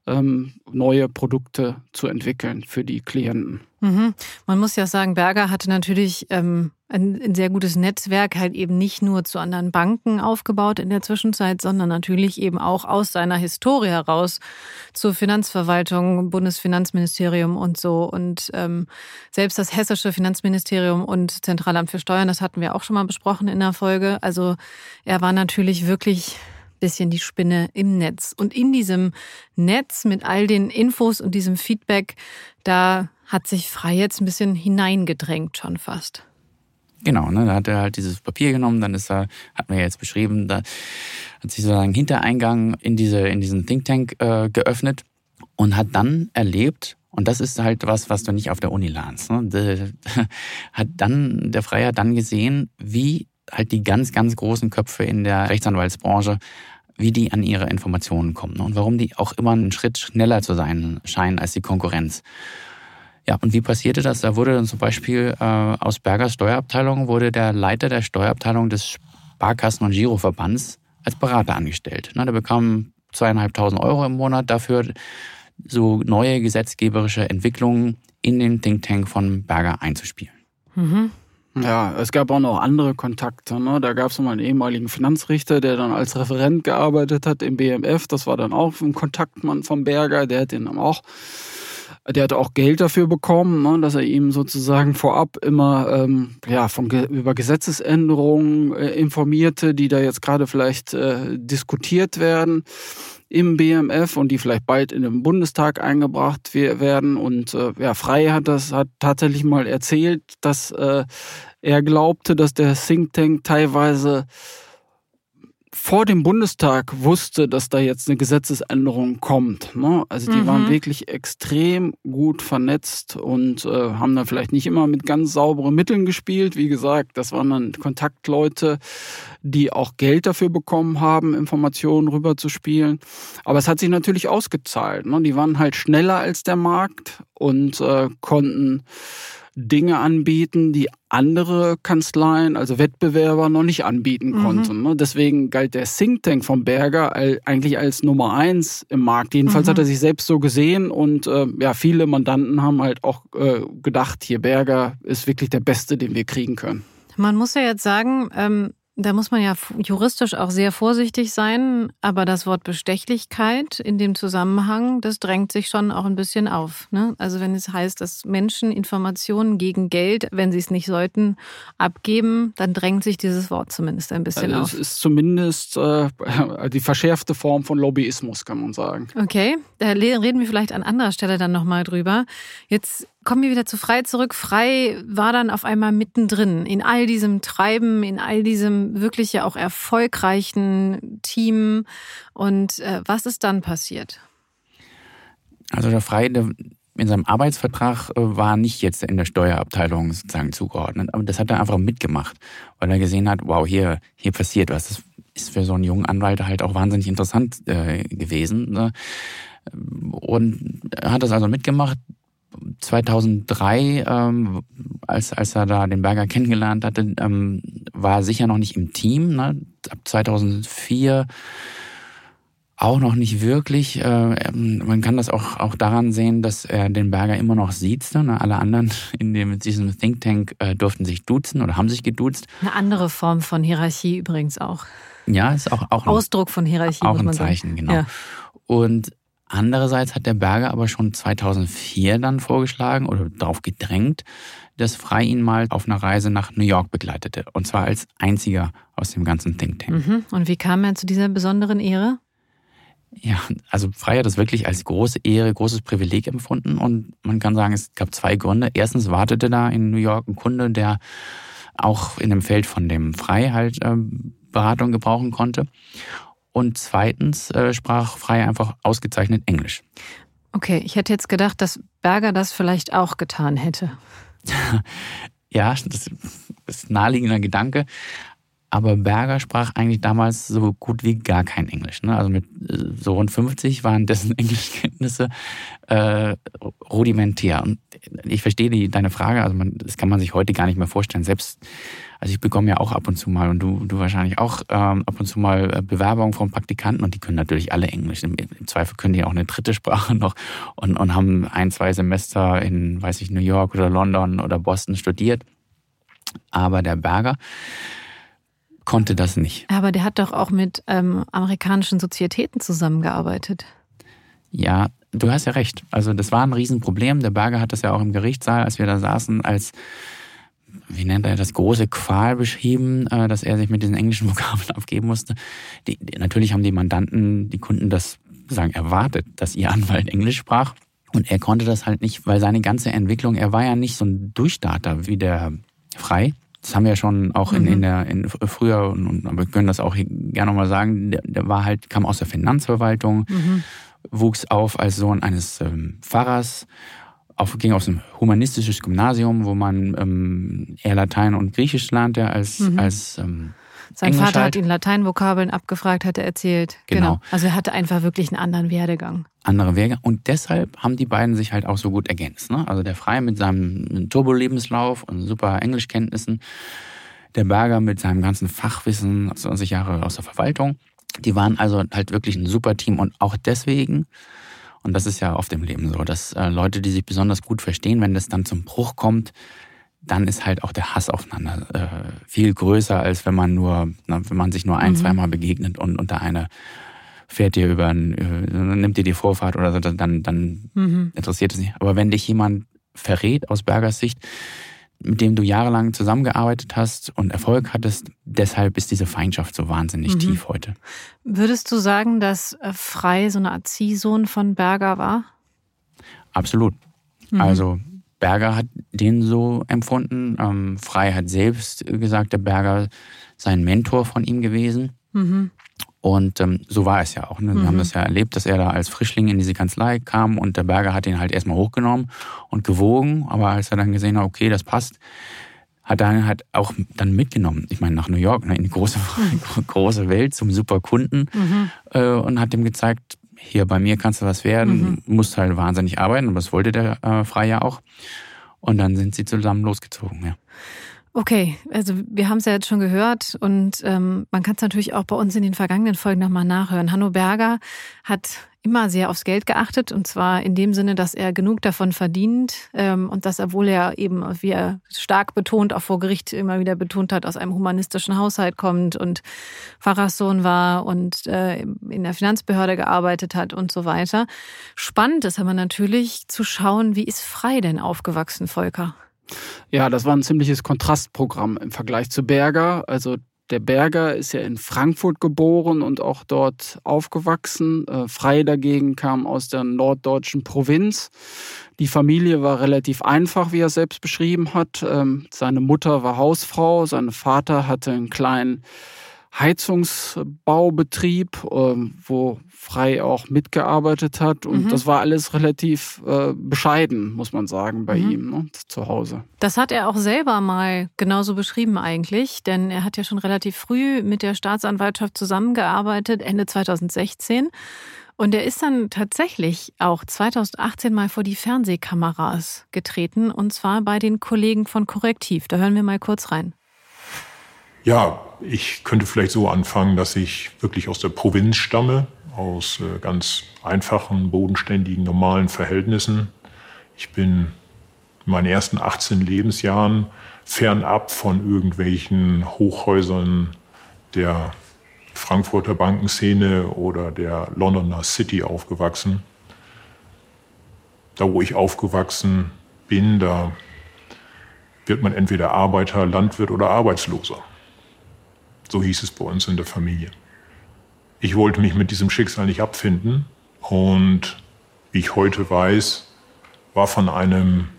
ähm, neue Produkte zu entwickeln für die Klienten. Mhm. Man muss ja sagen, Berger hatte natürlich ähm, ein, ein, sehr gutes Netzwerk, halt eben nicht nur zu anderen Banken aufgebaut in der Zwischenzeit, sondern natürlich eben auch aus seiner Historie heraus zur Finanzverwaltung, Bundesfinanzministerium und so. Und ähm, selbst das hessische Finanzministerium und Zentralamt für Steuern, das hatten wir auch schon mal besprochen in der Folge. Also er war natürlich wirklich bisschen die Spinne im Netz. Und in diesem Netz mit all den Infos und diesem Feedback, da hat sich Frei jetzt ein bisschen hineingedrängt schon fast. Genau, ne, da hat er halt dieses Papier genommen, dann ist er, hat man ja jetzt beschrieben, da hat sich sozusagen Hintereingang in diese in diesen Think Tank äh, geöffnet und hat dann erlebt, und das ist halt was, was du nicht auf der Uni lernst. Ne? De, hat dann der Freier dann gesehen, wie halt die ganz, ganz großen Köpfe in der Rechtsanwaltsbranche, wie die an ihre Informationen kommen ne? und warum die auch immer einen Schritt schneller zu sein scheinen als die Konkurrenz. Ja, und wie passierte das? Da wurde dann zum Beispiel äh, aus Bergers Steuerabteilung wurde der Leiter der Steuerabteilung des Sparkassen- und Giroverbands als Berater angestellt. Ne, der bekam zweieinhalbtausend Euro im Monat dafür, so neue gesetzgeberische Entwicklungen in den Think Tank von Berger einzuspielen. Mhm. Ja, es gab auch noch andere Kontakte. Ne? Da gab es mal einen ehemaligen Finanzrichter, der dann als Referent gearbeitet hat im BMF. Das war dann auch ein Kontaktmann vom Berger. Der hat den dann auch, der hat auch Geld dafür bekommen, ne? dass er ihm sozusagen vorab immer ähm, ja von über Gesetzesänderungen äh, informierte, die da jetzt gerade vielleicht äh, diskutiert werden im BMF und die vielleicht bald in den Bundestag eingebracht werden. Und äh, ja, Frey hat das hat tatsächlich mal erzählt, dass äh, er glaubte, dass der Think Tank teilweise vor dem Bundestag wusste, dass da jetzt eine Gesetzesänderung kommt. Ne? Also die mhm. waren wirklich extrem gut vernetzt und äh, haben da vielleicht nicht immer mit ganz sauberen Mitteln gespielt. Wie gesagt, das waren dann Kontaktleute, die auch Geld dafür bekommen haben, Informationen rüberzuspielen. Aber es hat sich natürlich ausgezahlt. Ne? Die waren halt schneller als der Markt und äh, konnten Dinge anbieten, die andere Kanzleien, also Wettbewerber, noch nicht anbieten mhm. konnten. Mhm. Deswegen galt der Think Tank von Berger eigentlich als Nummer eins im Markt. Jedenfalls mhm. hat er sich selbst so gesehen und äh, ja, viele Mandanten haben halt auch äh, gedacht, hier Berger ist wirklich der Beste, den wir kriegen können. Man muss ja jetzt sagen, ähm, da muss man ja juristisch auch sehr vorsichtig sein, aber das Wort Bestechlichkeit in dem Zusammenhang, das drängt sich schon auch ein bisschen auf. Ne? Also wenn es heißt, dass Menschen Informationen gegen Geld, wenn sie es nicht sollten, abgeben, dann drängt sich dieses Wort zumindest ein bisschen also auf. Es ist zumindest äh, die verschärfte Form von Lobbyismus, kann man sagen. Okay, da reden wir vielleicht an anderer Stelle dann nochmal drüber. Jetzt kommen wir wieder zu Frei zurück. Frei war dann auf einmal mittendrin in all diesem Treiben, in all diesem wirklich ja auch erfolgreichen Team. Und äh, was ist dann passiert? Also der Frei, der in seinem Arbeitsvertrag äh, war nicht jetzt in der Steuerabteilung sozusagen zugeordnet, aber das hat er einfach mitgemacht, weil er gesehen hat, wow, hier, hier passiert was. Das ist für so einen jungen Anwalt halt auch wahnsinnig interessant äh, gewesen. Ne? Und er hat das also mitgemacht. 2003, ähm, als, als er da den Berger kennengelernt hatte, ähm, war sicher noch nicht im Team. Ne? Ab 2004 auch noch nicht wirklich. Äh, man kann das auch, auch daran sehen, dass er den Berger immer noch sieht. Ne? Alle anderen in dem, diesem Think Tank äh, durften sich duzen oder haben sich geduzt. Eine andere Form von Hierarchie übrigens auch. Ja, ist auch, auch Ausdruck von Hierarchie. Auch ein Zeichen, sagen. genau. Ja. Und Andererseits hat der Berger aber schon 2004 dann vorgeschlagen oder darauf gedrängt, dass Frei ihn mal auf einer Reise nach New York begleitete. Und zwar als einziger aus dem ganzen Think Tank. Mhm. Und wie kam er zu dieser besonderen Ehre? Ja, also Frei hat das wirklich als große Ehre, großes Privileg empfunden. Und man kann sagen, es gab zwei Gründe. Erstens wartete da in New York ein Kunde, der auch in dem Feld von dem Frei halt äh, Beratung gebrauchen konnte. Und zweitens äh, sprach Frei einfach ausgezeichnet Englisch. Okay, ich hätte jetzt gedacht, dass Berger das vielleicht auch getan hätte. ja, das ist ein naheliegender Gedanke. Aber Berger sprach eigentlich damals so gut wie gar kein Englisch. Ne? Also mit äh, so rund 50 waren dessen Englischkenntnisse äh, rudimentär. Und ich verstehe die, deine Frage, also man, das kann man sich heute gar nicht mehr vorstellen. Selbst, also ich bekomme ja auch ab und zu mal und du, du wahrscheinlich auch ähm, ab und zu mal äh, Bewerbungen von Praktikanten und die können natürlich alle Englisch. Im, Im, Zweifel können die auch eine dritte Sprache noch und, und haben ein, zwei Semester in, weiß ich, New York oder London oder Boston studiert. Aber der Berger, konnte das nicht. Aber der hat doch auch mit ähm, amerikanischen Sozietäten zusammengearbeitet. Ja, du hast ja recht. Also das war ein Riesenproblem. Der Berger hat das ja auch im Gerichtssaal, als wir da saßen, als wie nennt er das, große Qual beschrieben, äh, dass er sich mit diesen englischen Vokabeln abgeben musste. Die, natürlich haben die Mandanten, die Kunden das sagen, erwartet, dass ihr Anwalt Englisch sprach. Und er konnte das halt nicht, weil seine ganze Entwicklung, er war ja nicht so ein Durchstarter wie der Frei, das haben wir ja schon auch in, in mhm. der in früher und, und wir können das auch gerne nochmal sagen, der, der, war halt, kam aus der Finanzverwaltung, mhm. wuchs auf als Sohn eines ähm, Pfarrers, auf, ging aus einem humanistisches Gymnasium, wo man ähm, eher Latein und Griechisch lernte als, mhm. als ähm, sein Englisch Vater halt. hat ihn Lateinvokabeln abgefragt, hat er erzählt. Genau. genau. Also er hatte einfach wirklich einen anderen Werdegang. Andere Wege. Und deshalb haben die beiden sich halt auch so gut ergänzt. Ne? Also der Frei mit seinem Turbo-Lebenslauf und super Englischkenntnissen. Der Berger mit seinem ganzen Fachwissen, 20 Jahre aus der Verwaltung. Die waren also halt wirklich ein super Team. Und auch deswegen, und das ist ja oft im Leben so, dass äh, Leute, die sich besonders gut verstehen, wenn das dann zum Bruch kommt, dann ist halt auch der Hass aufeinander äh, viel größer, als wenn man nur, na, wenn man sich nur ein, mhm. zweimal begegnet und, und der eine fährt dir über, äh, nimmt dir die Vorfahrt oder so, dann, dann mhm. interessiert es nicht. Aber wenn dich jemand verrät aus Bergers Sicht, mit dem du jahrelang zusammengearbeitet hast und Erfolg hattest, deshalb ist diese Feindschaft so wahnsinnig mhm. tief heute. Würdest du sagen, dass äh, Frei so eine Art Ziehsohn von Berger war? Absolut. Mhm. Also Berger hat den so empfunden. Ähm, Frey hat selbst gesagt, der Berger sei ein Mentor von ihm gewesen. Mhm. Und ähm, so war es ja auch. Ne? Wir mhm. haben das ja erlebt, dass er da als Frischling in diese Kanzlei kam und der Berger hat ihn halt erstmal hochgenommen und gewogen. Aber als er dann gesehen hat, okay, das passt, hat er halt auch dann mitgenommen. Ich meine, nach New York, ne, in die große, mhm. große Welt zum super Kunden mhm. äh, und hat ihm gezeigt, hier bei mir kannst du was werden, mhm. musst halt wahnsinnig arbeiten, aber das wollte der äh, Frei ja auch. Und dann sind sie zusammen losgezogen, ja. Okay, also wir haben es ja jetzt schon gehört und ähm, man kann es natürlich auch bei uns in den vergangenen Folgen nochmal nachhören. Hanno Berger hat immer sehr aufs Geld geachtet und zwar in dem Sinne, dass er genug davon verdient ähm, und dass, er eben, wie er stark betont, auch vor Gericht immer wieder betont hat, aus einem humanistischen Haushalt kommt und Pfarrerssohn war und äh, in der Finanzbehörde gearbeitet hat und so weiter. Spannend ist aber natürlich zu schauen, wie ist Frei denn aufgewachsen, Volker? Ja, das war ein ziemliches Kontrastprogramm im Vergleich zu Berger. Also der Berger ist ja in Frankfurt geboren und auch dort aufgewachsen. Äh, Frei dagegen kam aus der norddeutschen Provinz. Die Familie war relativ einfach, wie er selbst beschrieben hat. Ähm, seine Mutter war Hausfrau, sein Vater hatte einen kleinen Heizungsbaubetrieb, ähm, wo Frei auch mitgearbeitet hat. Und mhm. das war alles relativ äh, bescheiden, muss man sagen, bei mhm. ihm ne, zu Hause. Das hat er auch selber mal genauso beschrieben eigentlich, denn er hat ja schon relativ früh mit der Staatsanwaltschaft zusammengearbeitet, Ende 2016. Und er ist dann tatsächlich auch 2018 mal vor die Fernsehkameras getreten, und zwar bei den Kollegen von Korrektiv. Da hören wir mal kurz rein. Ja, ich könnte vielleicht so anfangen, dass ich wirklich aus der Provinz stamme aus äh, ganz einfachen, bodenständigen, normalen Verhältnissen. Ich bin in meinen ersten 18 Lebensjahren fernab von irgendwelchen Hochhäusern der Frankfurter Bankenszene oder der Londoner City aufgewachsen. Da, wo ich aufgewachsen bin, da wird man entweder Arbeiter, Landwirt oder Arbeitsloser. So hieß es bei uns in der Familie. Ich wollte mich mit diesem Schicksal nicht abfinden und wie ich heute weiß, war von einem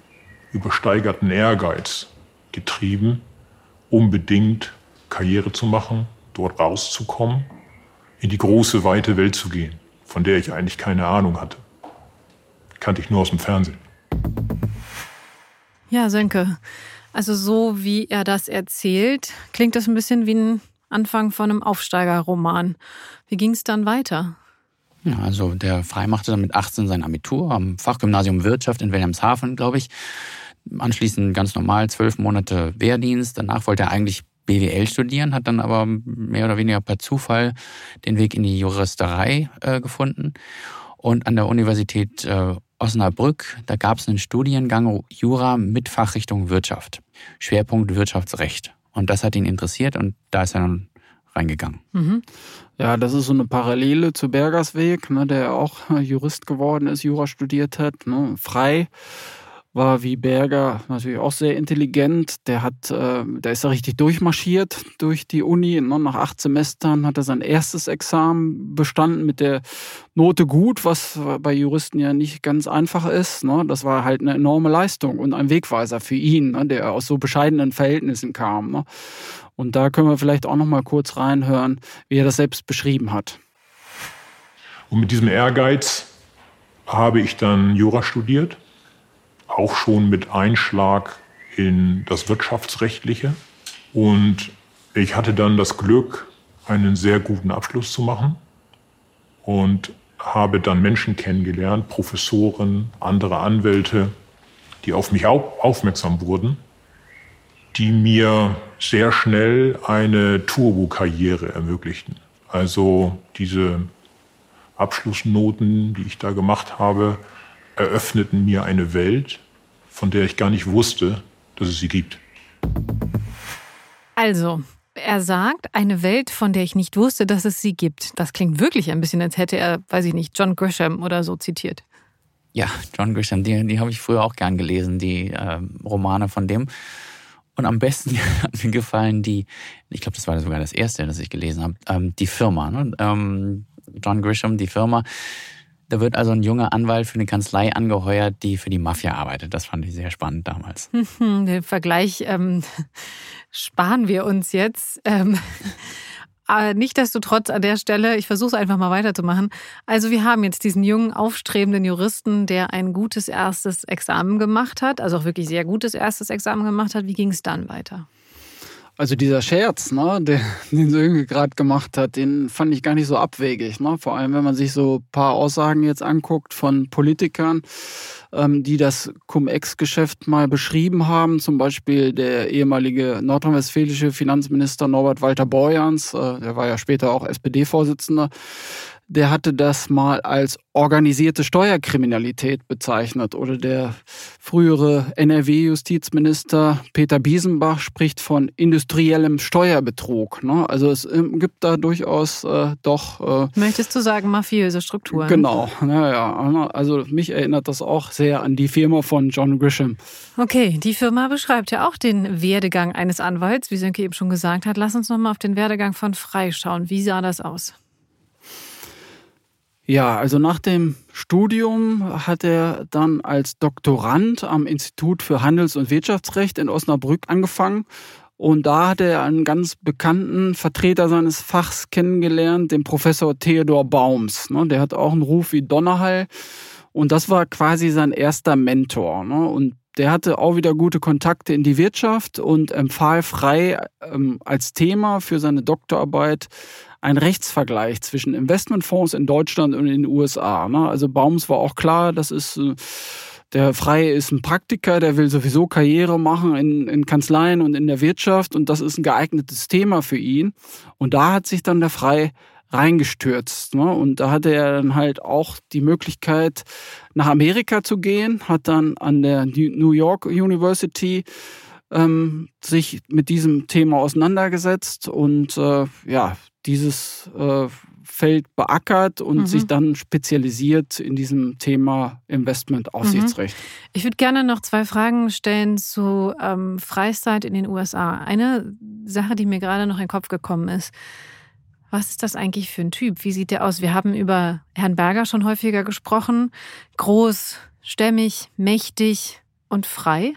übersteigerten Ehrgeiz getrieben, unbedingt Karriere zu machen, dort rauszukommen, in die große, weite Welt zu gehen, von der ich eigentlich keine Ahnung hatte. Kannte ich nur aus dem Fernsehen. Ja, Sönke, also so wie er das erzählt, klingt das ein bisschen wie ein Anfang von einem Aufsteigerroman. Wie ging es dann weiter? Also der Frei machte dann mit 18 sein Abitur am Fachgymnasium Wirtschaft in Wilhelmshaven, glaube ich. Anschließend ganz normal zwölf Monate Wehrdienst. Danach wollte er eigentlich BWL studieren, hat dann aber mehr oder weniger per Zufall den Weg in die Juristerei äh, gefunden. Und an der Universität äh, Osnabrück, da gab es einen Studiengang Jura mit Fachrichtung Wirtschaft. Schwerpunkt Wirtschaftsrecht. Und das hat ihn interessiert und da ist er dann reingegangen. Mhm. Ja, das ist so eine Parallele zu Bergersweg, ne, der auch Jurist geworden ist, Jura studiert hat, ne, frei war wie Berger natürlich auch sehr intelligent. Der hat, äh, der ist da richtig durchmarschiert durch die Uni. Ne? Nach acht Semestern hat er sein erstes Examen bestanden mit der Note gut, was bei Juristen ja nicht ganz einfach ist. Ne? Das war halt eine enorme Leistung und ein Wegweiser für ihn, ne? der aus so bescheidenen Verhältnissen kam. Ne? Und da können wir vielleicht auch noch mal kurz reinhören, wie er das selbst beschrieben hat. Und mit diesem Ehrgeiz habe ich dann Jura studiert auch schon mit Einschlag in das Wirtschaftsrechtliche. Und ich hatte dann das Glück, einen sehr guten Abschluss zu machen und habe dann Menschen kennengelernt, Professoren, andere Anwälte, die auf mich aufmerksam wurden, die mir sehr schnell eine Turbo-Karriere ermöglichten. Also diese Abschlussnoten, die ich da gemacht habe, eröffneten mir eine Welt, von der ich gar nicht wusste, dass es sie gibt. Also, er sagt, eine Welt, von der ich nicht wusste, dass es sie gibt. Das klingt wirklich ein bisschen, als hätte er, weiß ich nicht, John Grisham oder so zitiert. Ja, John Grisham, die, die habe ich früher auch gern gelesen, die äh, Romane von dem. Und am besten hat mir gefallen die, ich glaube, das war sogar das erste, das ich gelesen habe, ähm, die Firma. Ne? Ähm, John Grisham, die Firma da wird also ein junger Anwalt für eine Kanzlei angeheuert, die für die Mafia arbeitet. Das fand ich sehr spannend damals. Den Vergleich ähm, sparen wir uns jetzt. Ähm, aber Nichtsdestotrotz an der Stelle, ich versuche es einfach mal weiterzumachen. Also wir haben jetzt diesen jungen, aufstrebenden Juristen, der ein gutes erstes Examen gemacht hat, also auch wirklich sehr gutes erstes Examen gemacht hat. Wie ging es dann weiter? Also dieser Scherz, ne, den, den Sönke gerade gemacht hat, den fand ich gar nicht so abwegig. Ne? Vor allem, wenn man sich so paar Aussagen jetzt anguckt von Politikern, ähm, die das Cum-Ex-Geschäft mal beschrieben haben. Zum Beispiel der ehemalige nordrhein-westfälische Finanzminister Norbert Walter Borjans, äh, der war ja später auch SPD-Vorsitzender, der hatte das mal als organisierte Steuerkriminalität bezeichnet. Oder der frühere NRW-Justizminister Peter Biesenbach spricht von industriellem Steuerbetrug. Ne? Also es ähm, gibt da durchaus äh, doch. Äh, Möchtest du sagen, mafiöse Strukturen? Genau, naja. Also mich erinnert das auch sehr an die Firma von John Grisham. Okay, die Firma beschreibt ja auch den Werdegang eines Anwalts, wie Sönke eben schon gesagt hat. Lass uns nochmal auf den Werdegang von Frei schauen. Wie sah das aus? Ja, also nach dem Studium hat er dann als Doktorand am Institut für Handels- und Wirtschaftsrecht in Osnabrück angefangen. Und da hat er einen ganz bekannten Vertreter seines Fachs kennengelernt, den Professor Theodor Baums. Ne? Der hat auch einen Ruf wie Donnerhall. Und das war quasi sein erster Mentor. Ne? Und der hatte auch wieder gute Kontakte in die Wirtschaft und empfahl frei ähm, als Thema für seine Doktorarbeit ein Rechtsvergleich zwischen Investmentfonds in Deutschland und in den USA. Ne? Also Baums war auch klar, das ist äh, der Freie ist ein Praktiker, der will sowieso Karriere machen in, in Kanzleien und in der Wirtschaft und das ist ein geeignetes Thema für ihn. Und da hat sich dann der Freie reingestürzt. Ne? Und da hatte er dann halt auch die Möglichkeit, nach Amerika zu gehen, hat dann an der New York University ähm, sich mit diesem Thema auseinandergesetzt und äh, ja, dieses äh, Feld beackert und mhm. sich dann spezialisiert in diesem Thema Investmentaufsichtsrecht. Mhm. Ich würde gerne noch zwei Fragen stellen zu ähm, Freizeit in den USA. Eine Sache, die mir gerade noch in den Kopf gekommen ist. Was ist das eigentlich für ein Typ? Wie sieht der aus? Wir haben über Herrn Berger schon häufiger gesprochen. Groß, stämmig, mächtig und frei.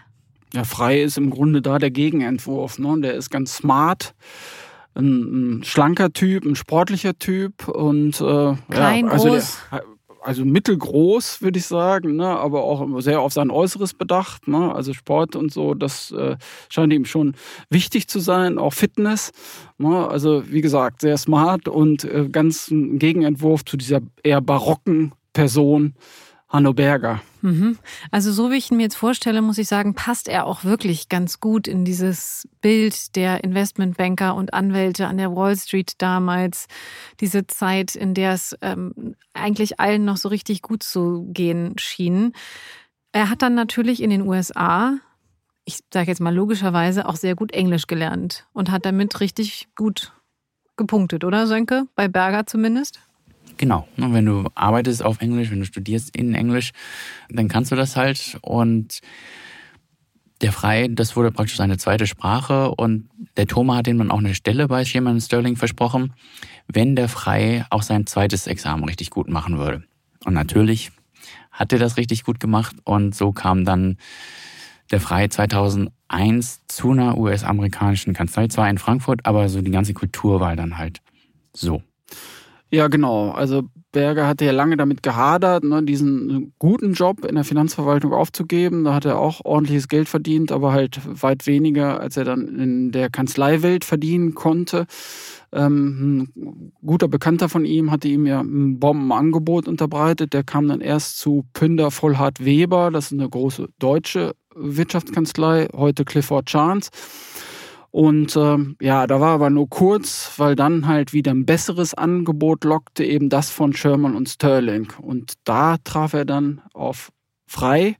Ja, frei ist im Grunde da der Gegenentwurf. Ne? Der ist ganz smart, ein, ein schlanker Typ, ein sportlicher Typ und äh, klein, ja, also groß. Der, also mittelgroß, würde ich sagen, ne? aber auch sehr auf sein Äußeres bedacht. Ne? Also Sport und so, das äh, scheint ihm schon wichtig zu sein, auch Fitness. Ne? Also wie gesagt, sehr smart und äh, ganz ein Gegenentwurf zu dieser eher barocken Person, Hanno Berger. Mhm. Also so wie ich ihn mir jetzt vorstelle, muss ich sagen, passt er auch wirklich ganz gut in dieses Bild der Investmentbanker und Anwälte an der Wall Street damals. Diese Zeit, in der es ähm, eigentlich allen noch so richtig gut zu gehen schien. Er hat dann natürlich in den USA, ich sage jetzt mal logischerweise, auch sehr gut Englisch gelernt und hat damit richtig gut gepunktet, oder Sönke? Bei Berger zumindest? Genau. Und wenn du arbeitest auf Englisch, wenn du studierst in Englisch, dann kannst du das halt. Und der Frei, das wurde praktisch seine zweite Sprache. Und der Thoma hat ihm dann auch eine Stelle bei Sherman Sterling versprochen, wenn der Frei auch sein zweites Examen richtig gut machen würde. Und natürlich hat er das richtig gut gemacht. Und so kam dann der Frei 2001 zu einer US-amerikanischen Kanzlei, zwar in Frankfurt, aber so die ganze Kultur war dann halt so. Ja, genau. Also Berger hatte ja lange damit gehadert, ne, diesen guten Job in der Finanzverwaltung aufzugeben. Da hat er auch ordentliches Geld verdient, aber halt weit weniger, als er dann in der Kanzleiwelt verdienen konnte. Ähm, ein guter Bekannter von ihm hatte ihm ja ein Bombenangebot unterbreitet. Der kam dann erst zu Pünder Vollhart Weber, das ist eine große deutsche Wirtschaftskanzlei, heute Clifford Chance. Und ähm, ja, da war aber nur kurz, weil dann halt wieder ein besseres Angebot lockte, eben das von Sherman und Sterling. Und da traf er dann auf Frei.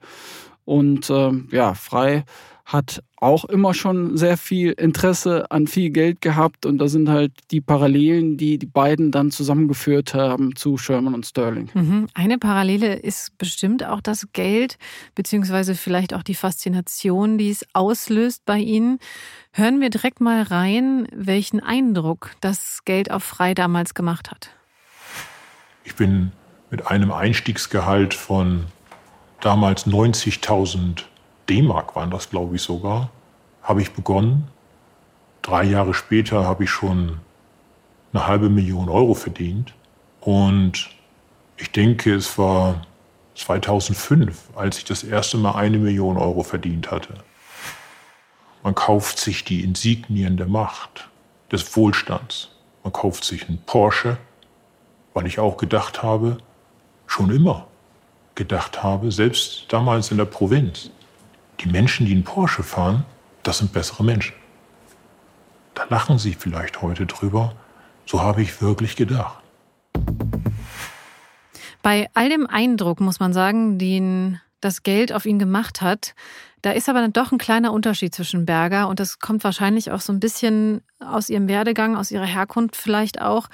Und ähm, ja, Frei hat auch immer schon sehr viel Interesse an viel Geld gehabt und da sind halt die Parallelen, die die beiden dann zusammengeführt haben zu Sherman und Sterling. Mhm. Eine Parallele ist bestimmt auch das Geld, beziehungsweise vielleicht auch die Faszination, die es auslöst bei Ihnen. Hören wir direkt mal rein, welchen Eindruck das Geld auf Frei damals gemacht hat. Ich bin mit einem Einstiegsgehalt von damals 90.000 D-Mark waren das, glaube ich sogar, habe ich begonnen. Drei Jahre später habe ich schon eine halbe Million Euro verdient. Und ich denke, es war 2005, als ich das erste Mal eine Million Euro verdient hatte. Man kauft sich die Insignien der Macht, des Wohlstands. Man kauft sich einen Porsche, weil ich auch gedacht habe, schon immer gedacht habe, selbst damals in der Provinz, die Menschen, die einen Porsche fahren, das sind bessere Menschen. Da lachen sie vielleicht heute drüber. So habe ich wirklich gedacht. Bei all dem Eindruck, muss man sagen, den das Geld auf ihn gemacht hat, da ist aber dann doch ein kleiner Unterschied zwischen Berger und das kommt wahrscheinlich auch so ein bisschen aus ihrem Werdegang, aus ihrer Herkunft vielleicht auch.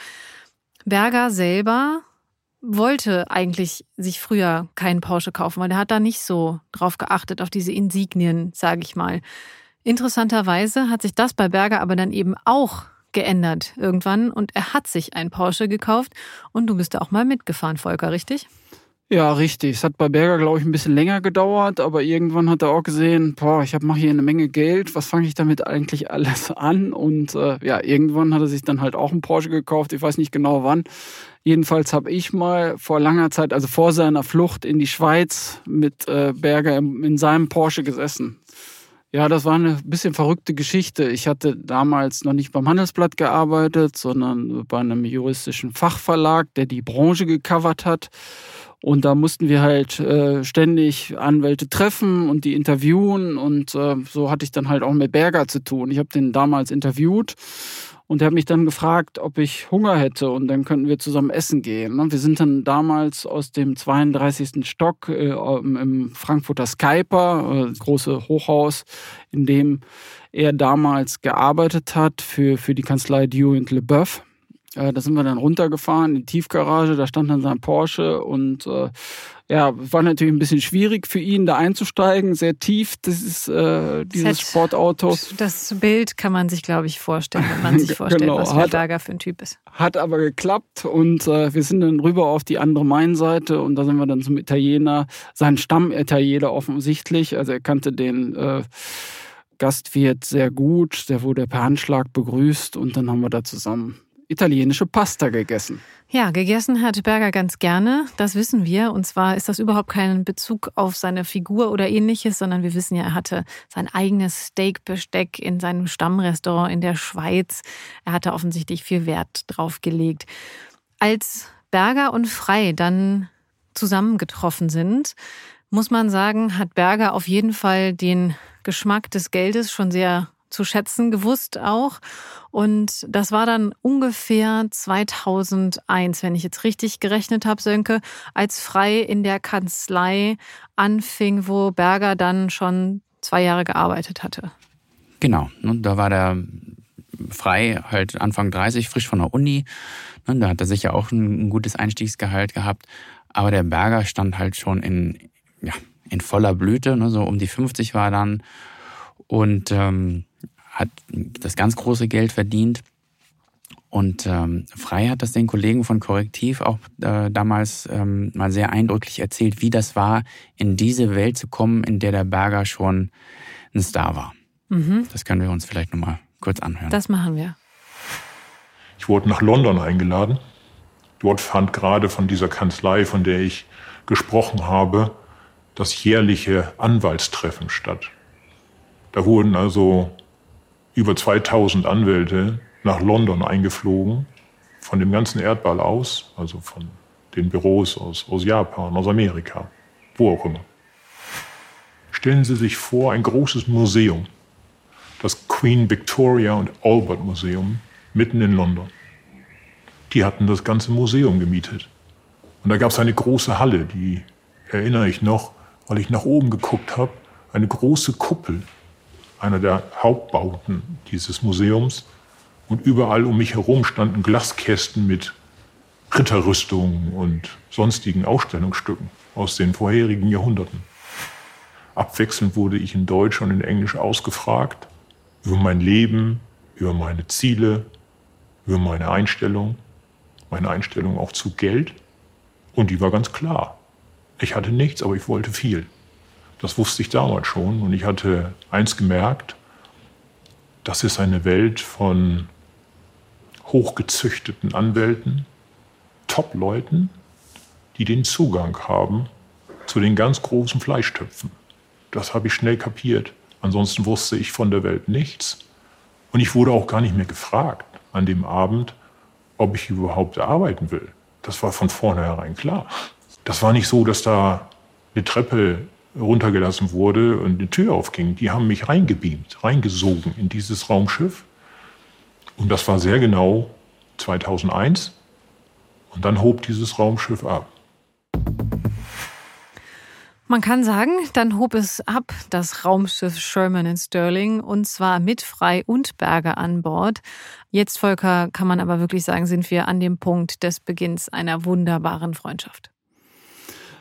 Berger selber wollte eigentlich sich früher keinen Porsche kaufen, weil er hat da nicht so drauf geachtet, auf diese Insignien, sage ich mal. Interessanterweise hat sich das bei Berger aber dann eben auch geändert irgendwann und er hat sich ein Porsche gekauft und du bist da auch mal mitgefahren, Volker, richtig? Ja, richtig. Es hat bei Berger, glaube ich, ein bisschen länger gedauert, aber irgendwann hat er auch gesehen, boah, ich mache hier eine Menge Geld, was fange ich damit eigentlich alles an? Und äh, ja, irgendwann hat er sich dann halt auch einen Porsche gekauft, ich weiß nicht genau wann. Jedenfalls habe ich mal vor langer Zeit, also vor seiner Flucht in die Schweiz, mit äh, Berger in seinem Porsche gesessen. Ja, das war eine bisschen verrückte Geschichte. Ich hatte damals noch nicht beim Handelsblatt gearbeitet, sondern bei einem juristischen Fachverlag, der die Branche gecovert hat. Und da mussten wir halt äh, ständig Anwälte treffen und die interviewen. Und äh, so hatte ich dann halt auch mit Berger zu tun. Ich habe den damals interviewt und er hat mich dann gefragt, ob ich Hunger hätte und dann könnten wir zusammen essen gehen. Ne? Wir sind dann damals aus dem 32. Stock äh, im Frankfurter Skyper, äh, große Hochhaus, in dem er damals gearbeitet hat für, für die Kanzlei Dew und LeBeouf Äh, da sind wir dann runtergefahren in die Tiefgarage, da stand dann sein Porsche und äh, ja, war natürlich ein bisschen schwierig für ihn, da einzusteigen, sehr tief, das ist äh, dieses Set. Sportauto. Das Bild kann man sich, glaube ich, vorstellen, wenn man sich vorstellt, Genau, was hat- Berger für ein Typ ist. Hat aber geklappt und äh, wir sind dann rüber auf die andere Mainseite und da sind wir dann zum Italiener, sein Stammitaliener offensichtlich, also er kannte den äh, Gastwirt sehr gut, der wurde per Handschlag begrüßt und dann haben wir da zusammen italienische Pasta gegessen. Ja, gegessen hat Berger ganz gerne, das wissen wir. Und zwar ist das überhaupt kein Bezug auf seine Figur oder ähnliches, sondern wir wissen ja, er hatte sein eigenes Steakbesteck in seinem Stammrestaurant in der Schweiz. Er hatte offensichtlich viel Wert drauf gelegt. Als Berger und Frei dann zusammengetroffen sind, muss man sagen, hat Berger auf jeden Fall den Geschmack des Geldes schon sehr zu schätzen gewusst auch. Und das war dann ungefähr 2001, wenn ich jetzt richtig gerechnet habe, Sönke, als Frei in der Kanzlei anfing, wo Berger dann schon zwei Jahre gearbeitet hatte. Genau. Und da war der frei, halt Anfang 30, frisch von der Uni. Und da hat er sicher auch ein, ein gutes Einstiegsgehalt gehabt. Aber der Berger stand halt schon in, ja, in voller Blüte, ne, so um die 50 war er dann und ähm, hat das ganz große Geld verdient. Und ähm, Frei hat das den Kollegen von Korrektiv auch äh, damals ähm, mal sehr eindrücklich erzählt, wie das war, in diese Welt zu kommen, in der der Berger schon ein Star war. Mhm. Das können wir uns vielleicht nochmal kurz anhören. Das machen wir. Ich wurde nach London eingeladen. Dort fand gerade von dieser Kanzlei, von der ich gesprochen habe, das jährliche Anwaltstreffen statt. Da wurden also über 2000 Anwälte nach London eingeflogen, von dem ganzen Erdball aus, also von den Büros aus, aus Japan, aus Amerika, wo auch immer. Stellen Sie sich vor, ein großes Museum, das Queen Victoria und Albert Museum mitten in London. Die hatten das ganze Museum gemietet. Und da gab es eine große Halle, die erinnere ich noch, weil ich nach oben geguckt habe, eine große Kuppel, einer der Hauptbauten dieses Museums. Und überall um mich herum standen Glaskästen mit Ritterrüstungen und sonstigen Ausstellungsstücken aus den vorherigen Jahrhunderten. Abwechselnd wurde ich in Deutsch und in Englisch ausgefragt über mein Leben, über meine Ziele, über meine Einstellung, meine Einstellung auch zu Geld. Und die war ganz klar. Ich hatte nichts, aber ich wollte viel. Das wusste ich damals schon. Und ich hatte eins gemerkt, das ist eine Welt von hochgezüchteten Anwälten, Top-Leuten, die den Zugang haben zu den ganz großen Fleischtöpfen. Das habe ich schnell kapiert. Ansonsten wusste ich von der Welt nichts. Und ich wurde auch gar nicht mehr gefragt an dem Abend, ob ich überhaupt arbeiten will. Das war von vornherein klar. Das war nicht so, dass da eine Treppe runtergelassen wurde und eine Tür aufging. Die haben mich reingebeamt, reingesogen in dieses Raumschiff. Und das war sehr genau 2001. Und dann hob dieses Raumschiff ab. Man kann sagen, dann hob es ab, das Raumschiff Sherman in Sterling, und zwar mit Frei und Berger an Bord. Jetzt, Volker, kann man aber wirklich sagen, sind wir an dem Punkt des Beginns einer wunderbaren Freundschaft.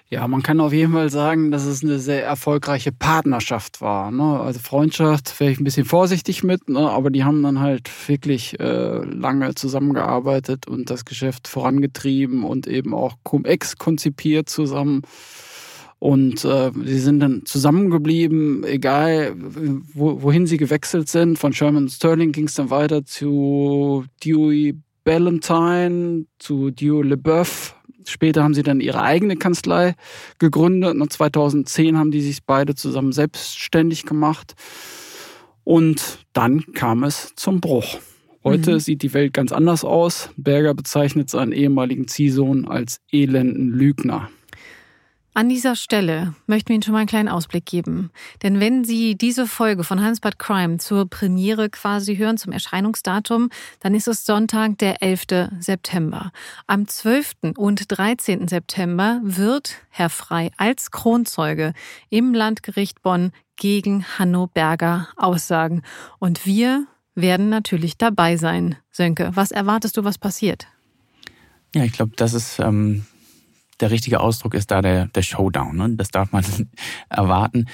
Ja, man kann auf jeden Fall sagen, dass es eine sehr erfolgreiche Partnerschaft war. Ne? Also Freundschaft wäre ich ein bisschen vorsichtig mit, ne? aber die haben dann halt wirklich äh, lange zusammengearbeitet und das Geschäft vorangetrieben und eben auch Cum-Ex konzipiert zusammen. Und äh, sie sind dann zusammengeblieben, egal wo, wohin sie gewechselt sind. Von Sherman Sterling ging es dann weiter zu Dewey Ballantyne, zu Dewey LeBeouf. Später haben sie dann ihre eigene Kanzlei gegründet. Und 2010 haben die sich beide zusammen selbstständig gemacht. Und dann kam es zum Bruch. Heute Mhm. sieht die Welt ganz anders aus. Berger bezeichnet seinen ehemaligen Ziehsohn als elenden Lügner. An dieser Stelle möchten wir Ihnen schon mal einen kleinen Ausblick geben. Denn wenn Sie diese Folge von Hansbad Crime zur Premiere quasi hören, zum Erscheinungsdatum, dann ist es Sonntag, der 11. September. Am 12. und 13. September wird Herr Frei als Kronzeuge im Landgericht Bonn gegen Hanno Berger aussagen. Und wir werden natürlich dabei sein. Sönke, was erwartest du, was passiert? Ja, ich glaube, das ist ähm, der richtige Ausdruck ist da der, der Showdown. Ne? Das darf man erwarten.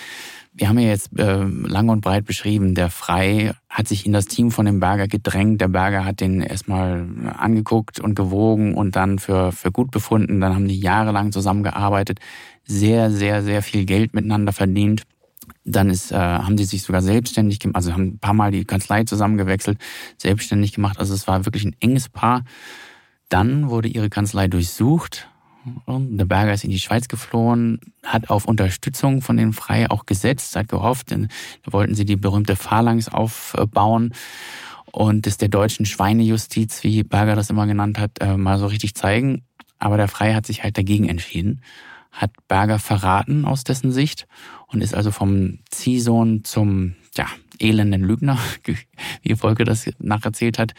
Wir haben ja jetzt äh, lang und breit beschrieben, der Frei hat sich in das Team von dem Berger gedrängt. Der Berger hat den erstmal angeguckt und gewogen und dann für, für gut befunden. Dann haben die jahrelang zusammengearbeitet, sehr, sehr, sehr viel Geld miteinander verdient. Dann ist, äh, haben sie sich sogar selbstständig gemacht, also haben ein paar Mal die Kanzlei zusammengewechselt, selbstständig gemacht. Also es war wirklich ein enges Paar. Dann wurde ihre Kanzlei durchsucht der Berger ist in die Schweiz geflohen, hat auf Unterstützung von den Frei auch gesetzt, hat gehofft, denn da wollten sie die berühmte Phalanx aufbauen und es der deutschen Schweinejustiz, wie Berger das immer genannt hat, äh, mal so richtig zeigen. Aber der Frei hat sich halt dagegen entschieden, hat Berger verraten aus dessen Sicht und ist also vom Ziehsohn zum ja, elenden Lügner, wie Volker das nacherzählt hat,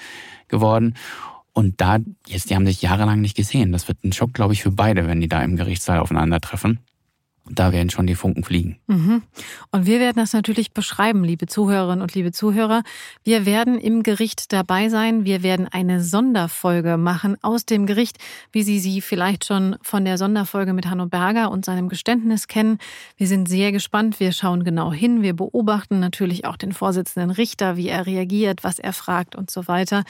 geworden. Und da, jetzt, die haben sich jahrelang nicht gesehen. Das wird ein Schock, glaube ich, für beide, wenn die da im Gerichtssaal aufeinandertreffen. Da werden schon die Funken fliegen. Mhm. Und wir werden das natürlich beschreiben, liebe Zuhörerinnen und liebe Zuhörer. Wir werden im Gericht dabei sein. Wir werden eine Sonderfolge machen aus dem Gericht, wie Sie sie vielleicht schon von der Sonderfolge mit Hanno Berger und seinem Geständnis kennen. Wir sind sehr gespannt. Wir schauen genau hin. Wir beobachten natürlich auch den Vorsitzenden Richter, wie er reagiert, was er fragt und so weiter.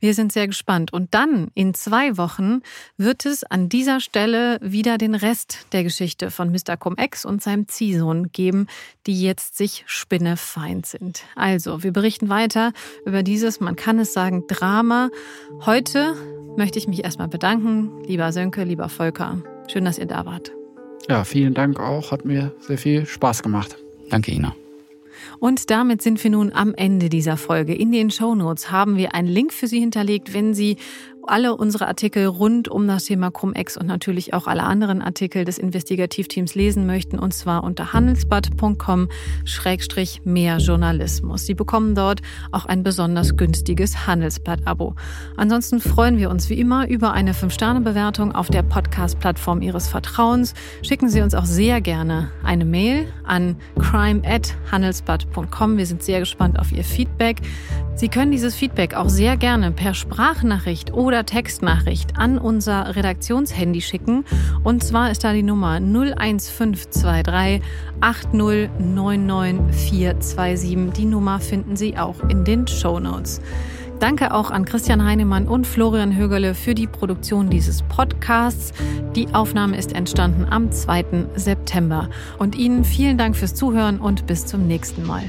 Wir sind sehr gespannt. Und dann in zwei Wochen wird es an dieser Stelle wieder den Rest der Geschichte von Mr. Cum-Ex und seinem Ziehsohn geben, die jetzt sich spinnefeind sind. Also, wir berichten weiter über dieses, man kann es sagen, Drama. Heute möchte ich mich erstmal bedanken, lieber Sönke, lieber Volker. Schön, dass ihr da wart. Ja, vielen Dank auch. Hat mir sehr viel Spaß gemacht. Danke, Ina. Und damit sind wir nun am Ende dieser Folge. In den Shownotes haben wir einen Link für Sie hinterlegt, wenn Sie alle unsere Artikel rund um das Thema Cum-Ex und natürlich auch alle anderen Artikel des Investigativteams lesen möchten, und zwar unter handelsblatt.com-mehr Journalismus. Sie bekommen dort auch ein besonders günstiges Handelsblatt-Abo. Ansonsten freuen wir uns wie immer über eine 5-Sterne-Bewertung auf der Podcast-Plattform Ihres Vertrauens. Schicken Sie uns auch sehr gerne eine Mail an crime@handelsblatt.com. Wir sind sehr gespannt auf Ihr Feedback. Sie können dieses Feedback auch sehr gerne per Sprachnachricht oder Textnachricht an unser Redaktionshandy schicken. Und zwar ist da die Nummer 01523 8099427. Die Nummer finden Sie auch in den Show Notes. Danke auch an Christian Heinemann und Florian Högerle für die Produktion dieses Podcasts. Die Aufnahme ist entstanden am 2. September. Und Ihnen vielen Dank fürs Zuhören und bis zum nächsten Mal.